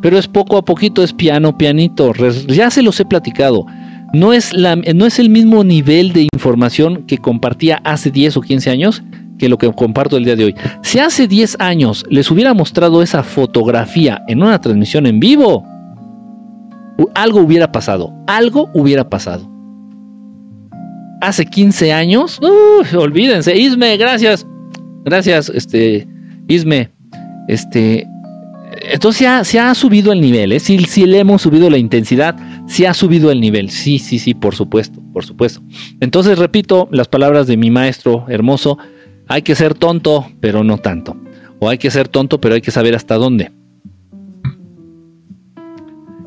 Pero es poco a poquito, es piano, pianito. Ya se los he platicado. No es, la, no es el mismo nivel de información que compartía hace 10 o 15 años que lo que comparto el día de hoy. Si hace 10 años les hubiera mostrado esa fotografía en una transmisión en vivo, algo hubiera pasado. Algo hubiera pasado hace 15 años, olvídense, Isme, gracias, gracias, este, Isme, este, entonces ya se ha subido el nivel, ¿eh? si, si le hemos subido la intensidad, se ha subido el nivel, sí, sí, sí, por supuesto, por supuesto. Entonces repito las palabras de mi maestro hermoso, hay que ser tonto, pero no tanto, o hay que ser tonto, pero hay que saber hasta dónde.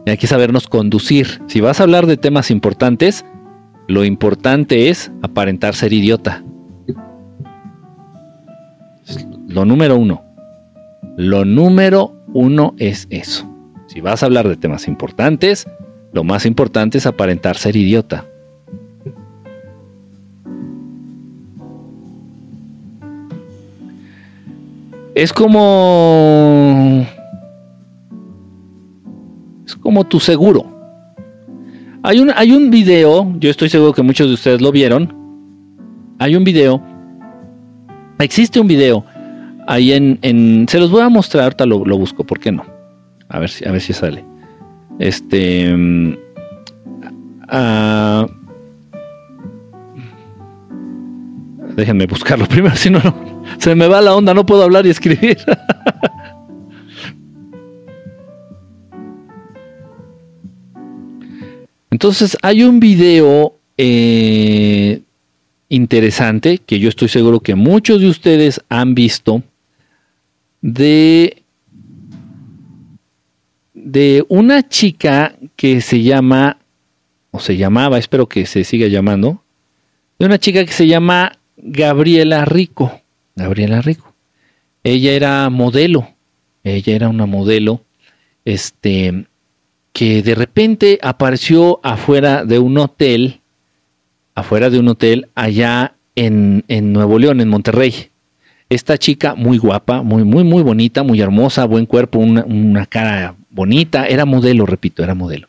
Y hay que sabernos conducir. Si vas a hablar de temas importantes, lo importante es aparentar ser idiota. Lo número uno. Lo número uno es eso. Si vas a hablar de temas importantes, lo más importante es aparentar ser idiota. Es como... Es como tu seguro. Hay un, hay un video, yo estoy seguro que muchos de ustedes lo vieron. Hay un video. Existe un video ahí en, se los voy a mostrar, ahorita lo, busco, ¿por qué no? A ver si, a ver si sale. Este. Mm, ah, déjenme buscarlo primero, si no, se me va la onda, no puedo hablar y escribir. Entonces hay un video eh, interesante que yo estoy seguro que muchos de ustedes han visto de, de una chica que se llama, o se llamaba, espero que se siga llamando, de una chica que se llama Gabriela Rico. Gabriela Rico. Ella era modelo, ella era una modelo, este, que de repente apareció afuera de un hotel, afuera de un hotel allá en, Nuevo León, en Monterrey. Esta chica muy guapa, muy, muy, muy bonita, muy hermosa, buen cuerpo, una, una cara bonita, era modelo, repito, era modelo.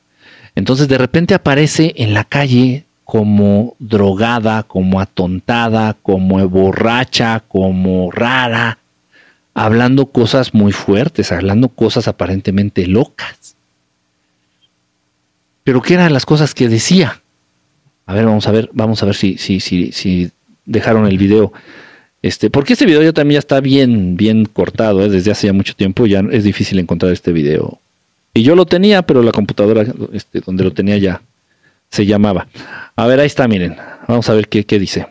Entonces de repente aparece en la calle como drogada, como atontada, como borracha, como rara, hablando cosas muy fuertes, hablando cosas aparentemente locas. Pero ¿qué eran las cosas que decía? A ver, vamos a ver, vamos a ver si, si, si, si dejaron el video. Este, porque este video ya también ya está bien, bien cortado, ¿eh? desde hace ya mucho tiempo, ya es difícil encontrar este video. Y yo lo tenía, pero la computadora este, donde lo tenía ya se llamaba. A ver, ahí está, miren. Vamos a ver qué, qué dice.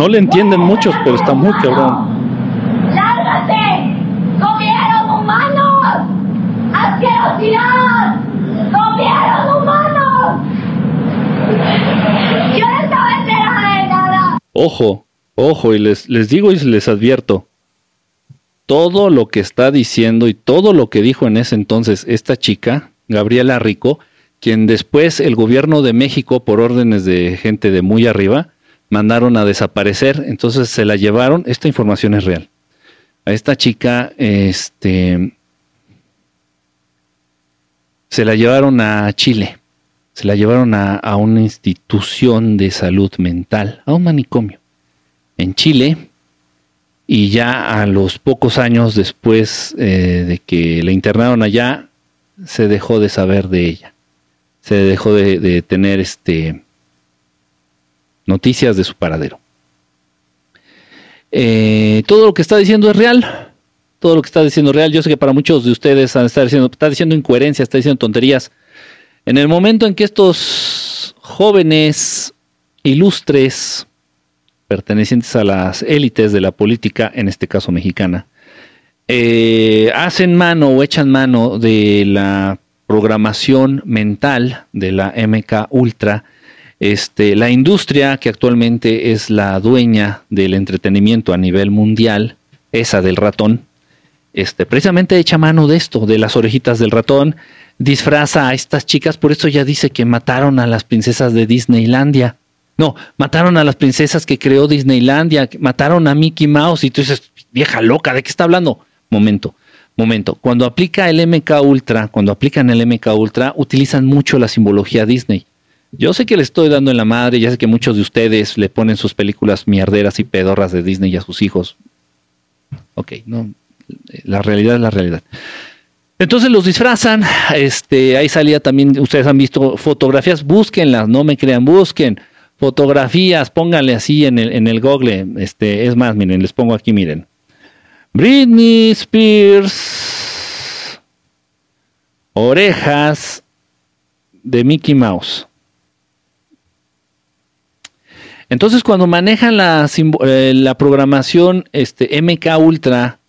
No le entienden muchos, pero está muy cabrón. ¡Lárgate! ¡Comieron humanos! ¡Asquerosidad! ¡Comieron humanos! Yo no estaba enterada de nada. Ojo, ojo, y les, les digo y les advierto. Todo lo que está diciendo y todo lo que dijo en ese entonces esta chica, Gabriela Rico, quien después el gobierno de México, por órdenes de gente de muy arriba, mandaron a desaparecer, entonces se la llevaron, esta información es real. A esta chica, este, se la llevaron a Chile, se la llevaron a, a una institución de salud mental, a un manicomio, en Chile, y ya a los pocos años después eh, de que la internaron allá, se dejó de saber de ella. Se dejó de, tener este, noticias de su paradero. Eh, todo lo que está diciendo es real. Todo lo que está diciendo es real. Yo sé que para muchos de ustedes está diciendo, está diciendo incoherencia, está diciendo tonterías. En el momento en que estos jóvenes ilustres, pertenecientes a las élites de la política, en este caso mexicana, eh, hacen mano o echan mano de la programación mental de la MK Ultra, este, la industria que actualmente es la dueña del entretenimiento a nivel mundial, esa del ratón, este, precisamente echa mano de esto, de las orejitas del ratón, disfraza a estas chicas, por eso ya dice que mataron a las princesas de Disneylandia. No, mataron a las princesas que creó Disneylandia, mataron a Mickey Mouse y tú dices, vieja loca, ¿de qué está hablando? Momento. Momento, cuando aplica el MK Ultra, cuando aplican el MK Ultra, utilizan mucho la simbología Disney. Yo sé que le estoy dando en la madre, ya sé que muchos de ustedes le ponen sus películas mierderas y pedorras de Disney a sus hijos. Ok, no, la realidad es la realidad. Entonces los disfrazan, este, ahí salía también, ustedes han visto fotografías, búsquenlas, no me crean, busquen fotografías, pónganle así en el, en el google, este, es más, miren, les pongo aquí, miren, Britney Spears. Orejas de Mickey Mouse. Entonces, cuando manejan la, eh, programación este, MK Ultra,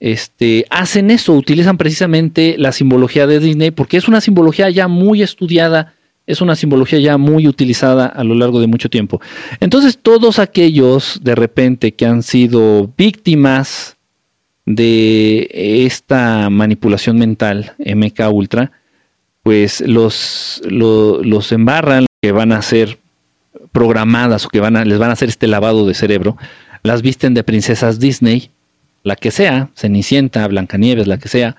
este, hacen eso, utilizan precisamente la simbología de Disney, porque es una simbología ya muy estudiada, es una simbología ya muy utilizada a lo largo de mucho tiempo. Entonces, todos aquellos de repente que han sido víctimas de esta manipulación mental MK Ultra, pues los, los, embarran que van a ser programadas o que van a, les van a hacer este lavado de cerebro, las visten de princesas Disney, la que sea, Cenicienta, Blancanieves, la que sea,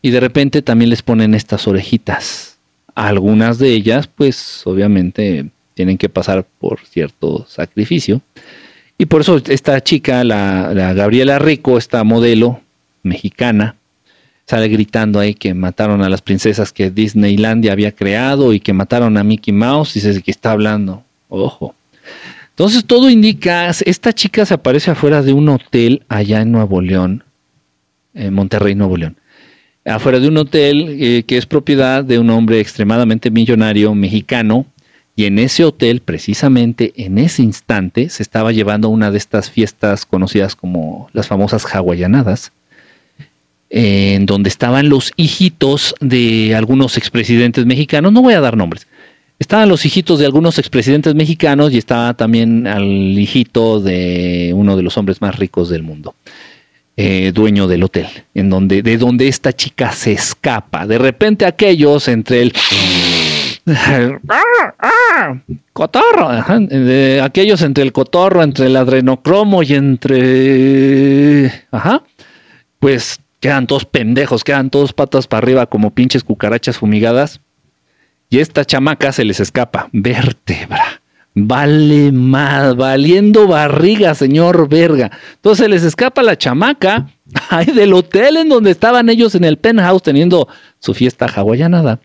y de repente también les ponen estas orejitas. Algunas de ellas, pues obviamente tienen que pasar por cierto sacrificio. Y por eso esta chica, la, Gabriela Rico, esta modelo mexicana, sale gritando ahí que mataron a las princesas que Disneylandia había creado y que mataron a Mickey Mouse y dice que está hablando. Ojo. Entonces todo indica, esta chica se aparece afuera de un hotel allá en Nuevo León, en Monterrey, Nuevo León. Afuera de un hotel eh, que es propiedad de un hombre extremadamente millonario mexicano y en ese hotel, precisamente en ese instante, se estaba llevando una de estas fiestas conocidas como las famosas hawaianadas, en donde estaban los hijitos de algunos expresidentes mexicanos, no voy a dar nombres, estaban los hijitos de algunos expresidentes mexicanos y estaba también al hijito de uno de los hombres más ricos del mundo. Eh, dueño del hotel, en donde, de donde esta chica se escapa. De repente aquellos entre el cotorro, aquellos entre el cotorro, entre el adrenocromo y entre, ajá, pues quedan todos pendejos, quedan todos patas para arriba como pinches cucarachas fumigadas. Y esta chamaca se les escapa, vértebra. Vale más, valiendo barriga, señor verga. Entonces se les escapa la chamaca del hotel en donde estaban ellos en el penthouse teniendo su fiesta hawaianada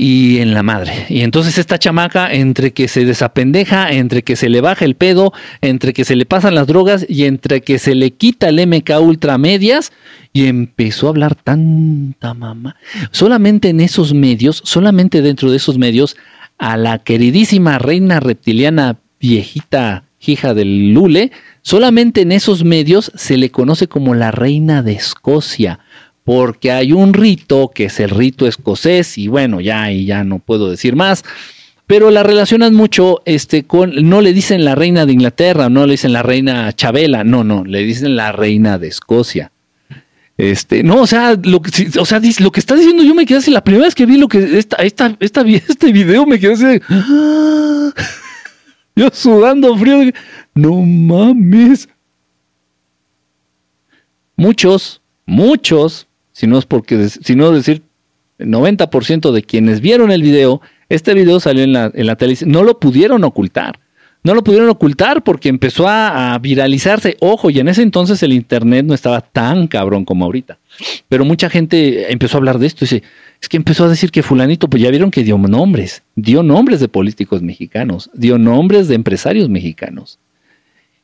y en la madre. Y entonces esta chamaca, entre que se desapendeja, entre que se le baja el pedo, entre que se le pasan las drogas y entre que se le quita el MK ultra medias, y empezó a hablar tanta mamá. Solamente en esos medios, solamente dentro de esos medios, a la queridísima reina reptiliana viejita hija del Lule, solamente en esos medios se le conoce como la reina de Escocia, porque hay un rito que es el rito escocés y bueno, ya y ya no puedo decir más, pero la relacionan mucho este con no le dicen la reina de Inglaterra, no le dicen la reina Chabela, no, no, le dicen la reina de Escocia. Este, no, o sea, lo que, o sea, lo que está diciendo yo me quedé así, la primera vez que vi lo que esta, esta, esta este video me quedé así de, yo sudando frío, no mames. Muchos, muchos, si no es porque, si no decir 90% de quienes vieron el video, este video salió en la, en la televisión, no lo pudieron ocultar. No lo pudieron ocultar porque empezó a, viralizarse. Ojo, y en ese entonces el Internet no estaba tan cabrón como ahorita. Pero mucha gente empezó a hablar de esto. Dice, es que empezó a decir que fulanito, pues ya vieron que dio nombres. Dio nombres de políticos mexicanos. Dio nombres de empresarios mexicanos.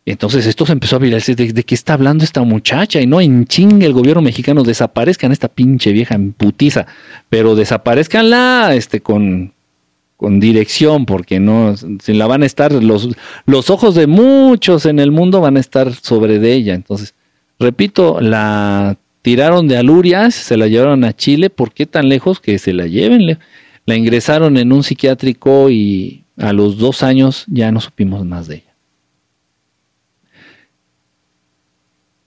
Entonces esto se empezó a viralizar. ¿De, qué está hablando esta muchacha? Y no en chingue el gobierno mexicano. Desaparezcan esta pinche vieja en putiza. Pero desaparezcanla este, con, con dirección, porque no, si la van a estar, los, los ojos de muchos en el mundo van a estar sobre de ella. Entonces, repito, la tiraron de Alurias, se la llevaron a Chile, ¿por qué tan lejos que se la lleven? La ingresaron en un psiquiátrico y a los dos años ya no supimos más de ella.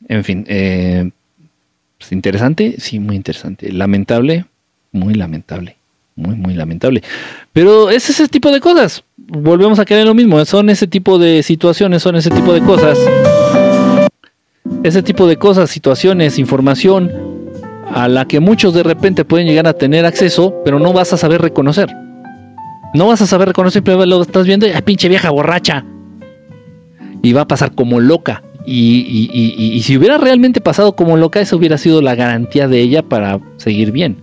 En fin, eh, pues interesante, sí, muy interesante. Lamentable, muy lamentable muy, muy lamentable. Pero es ese tipo de cosas. Volvemos a caer en lo mismo. Son ese tipo de situaciones, son ese tipo de cosas. Ese tipo de cosas, situaciones, información a la que muchos de repente pueden llegar a tener acceso, pero no vas a saber reconocer. No vas a saber reconocer, pero lo estás viendo, ¡ay, pinche vieja borracha! Y va a pasar como loca. Y, y si hubiera realmente pasado como loca, eso hubiera sido la garantía de ella para seguir bien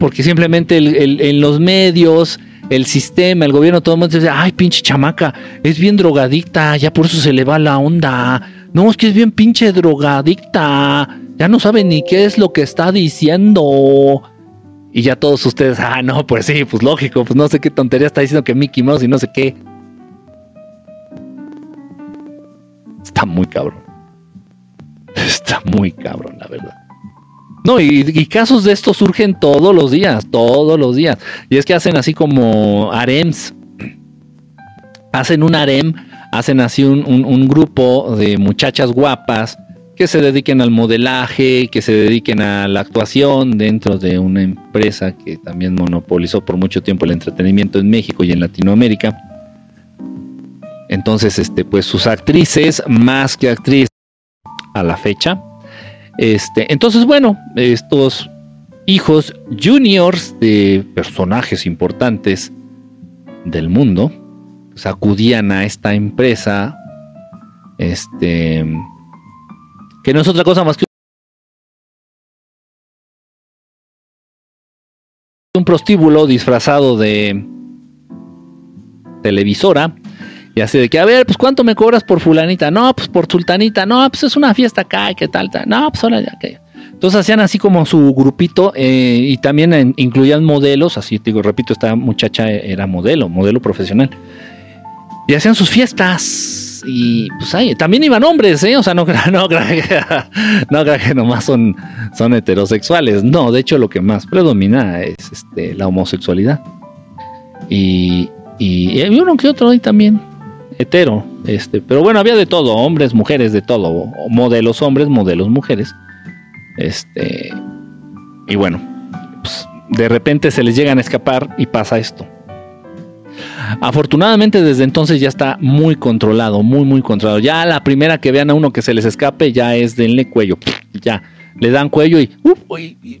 porque simplemente en los medios, el sistema, el gobierno, todo el mundo dice, ay, pinche chamaca, es bien drogadicta, ya por eso se le va la onda. No, es que es bien pinche drogadicta, ya no sabe ni qué es lo que está diciendo. Y ya todos ustedes, ah, no, pues sí, pues lógico, pues no sé qué tontería está diciendo que Mickey Mouse y no sé qué. Muy cabrón. Está muy cabrón, la verdad. No, y, casos de estos surgen todos los días, todos los días. Y es que hacen así como harems. Hacen un harem, hacen así un, grupo de muchachas guapas que se dediquen al modelaje, que se dediquen a la actuación dentro de una empresa que también monopolizó por mucho tiempo el entretenimiento en México y en Latinoamérica. Entonces, este, pues sus actrices, más que actrices a la fecha, este, entonces, bueno, estos hijos juniors de personajes importantes del mundo pues, acudían a esta empresa, este, que no es otra cosa más que un prostíbulo disfrazado de televisora y así de que, a ver, pues ¿cuánto me cobras por fulanita? No, pues por sultanita. No, pues es una fiesta acá, ¿qué tal? No, pues ahora ya, que. Entonces hacían así como su grupito eh, y también incluían modelos, así te digo, repito, esta muchacha era modelo, modelo profesional. Y hacían sus fiestas y pues ahí, también iban hombres, ¿eh? O sea, no, no, que, no que nomás son, son heterosexuales, no, de hecho lo que más predomina es este, la homosexualidad. Y, y, y uno que otro ahí también, hetero, este, pero bueno, había de todo, hombres, mujeres, de todo, modelos hombres, modelos mujeres. Este, y bueno, pues, de repente se les llegan a escapar y pasa esto. Afortunadamente desde entonces ya está muy controlado, muy muy controlado. Ya la primera que vean a uno que se les escape ya es denle cuello, ya le dan cuello y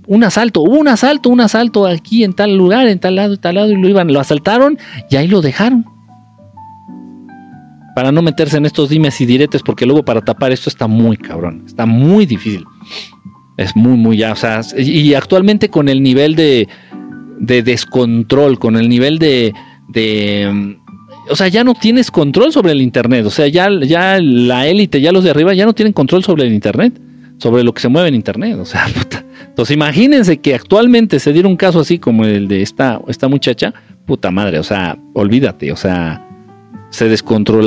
un asalto, un asalto, un asalto aquí en tal lugar, en tal lado, en tal lado y lo iban, lo asaltaron y ahí lo dejaron para no meterse en estos dimes y diretes, porque luego para tapar esto está muy cabrón, está muy difícil. Es muy, muy ya, o sea, y actualmente con el nivel de, de descontrol, con el nivel de, de, o sea, ya no tienes control sobre el Internet, o sea, ya, ya la élite, ya los de arriba, ya no tienen control sobre el Internet, sobre lo que se mueve en Internet, o sea, puta. Entonces imagínense que actualmente se diera un caso así como el de esta, esta muchacha, puta madre, o sea, olvídate, o sea, se descontrola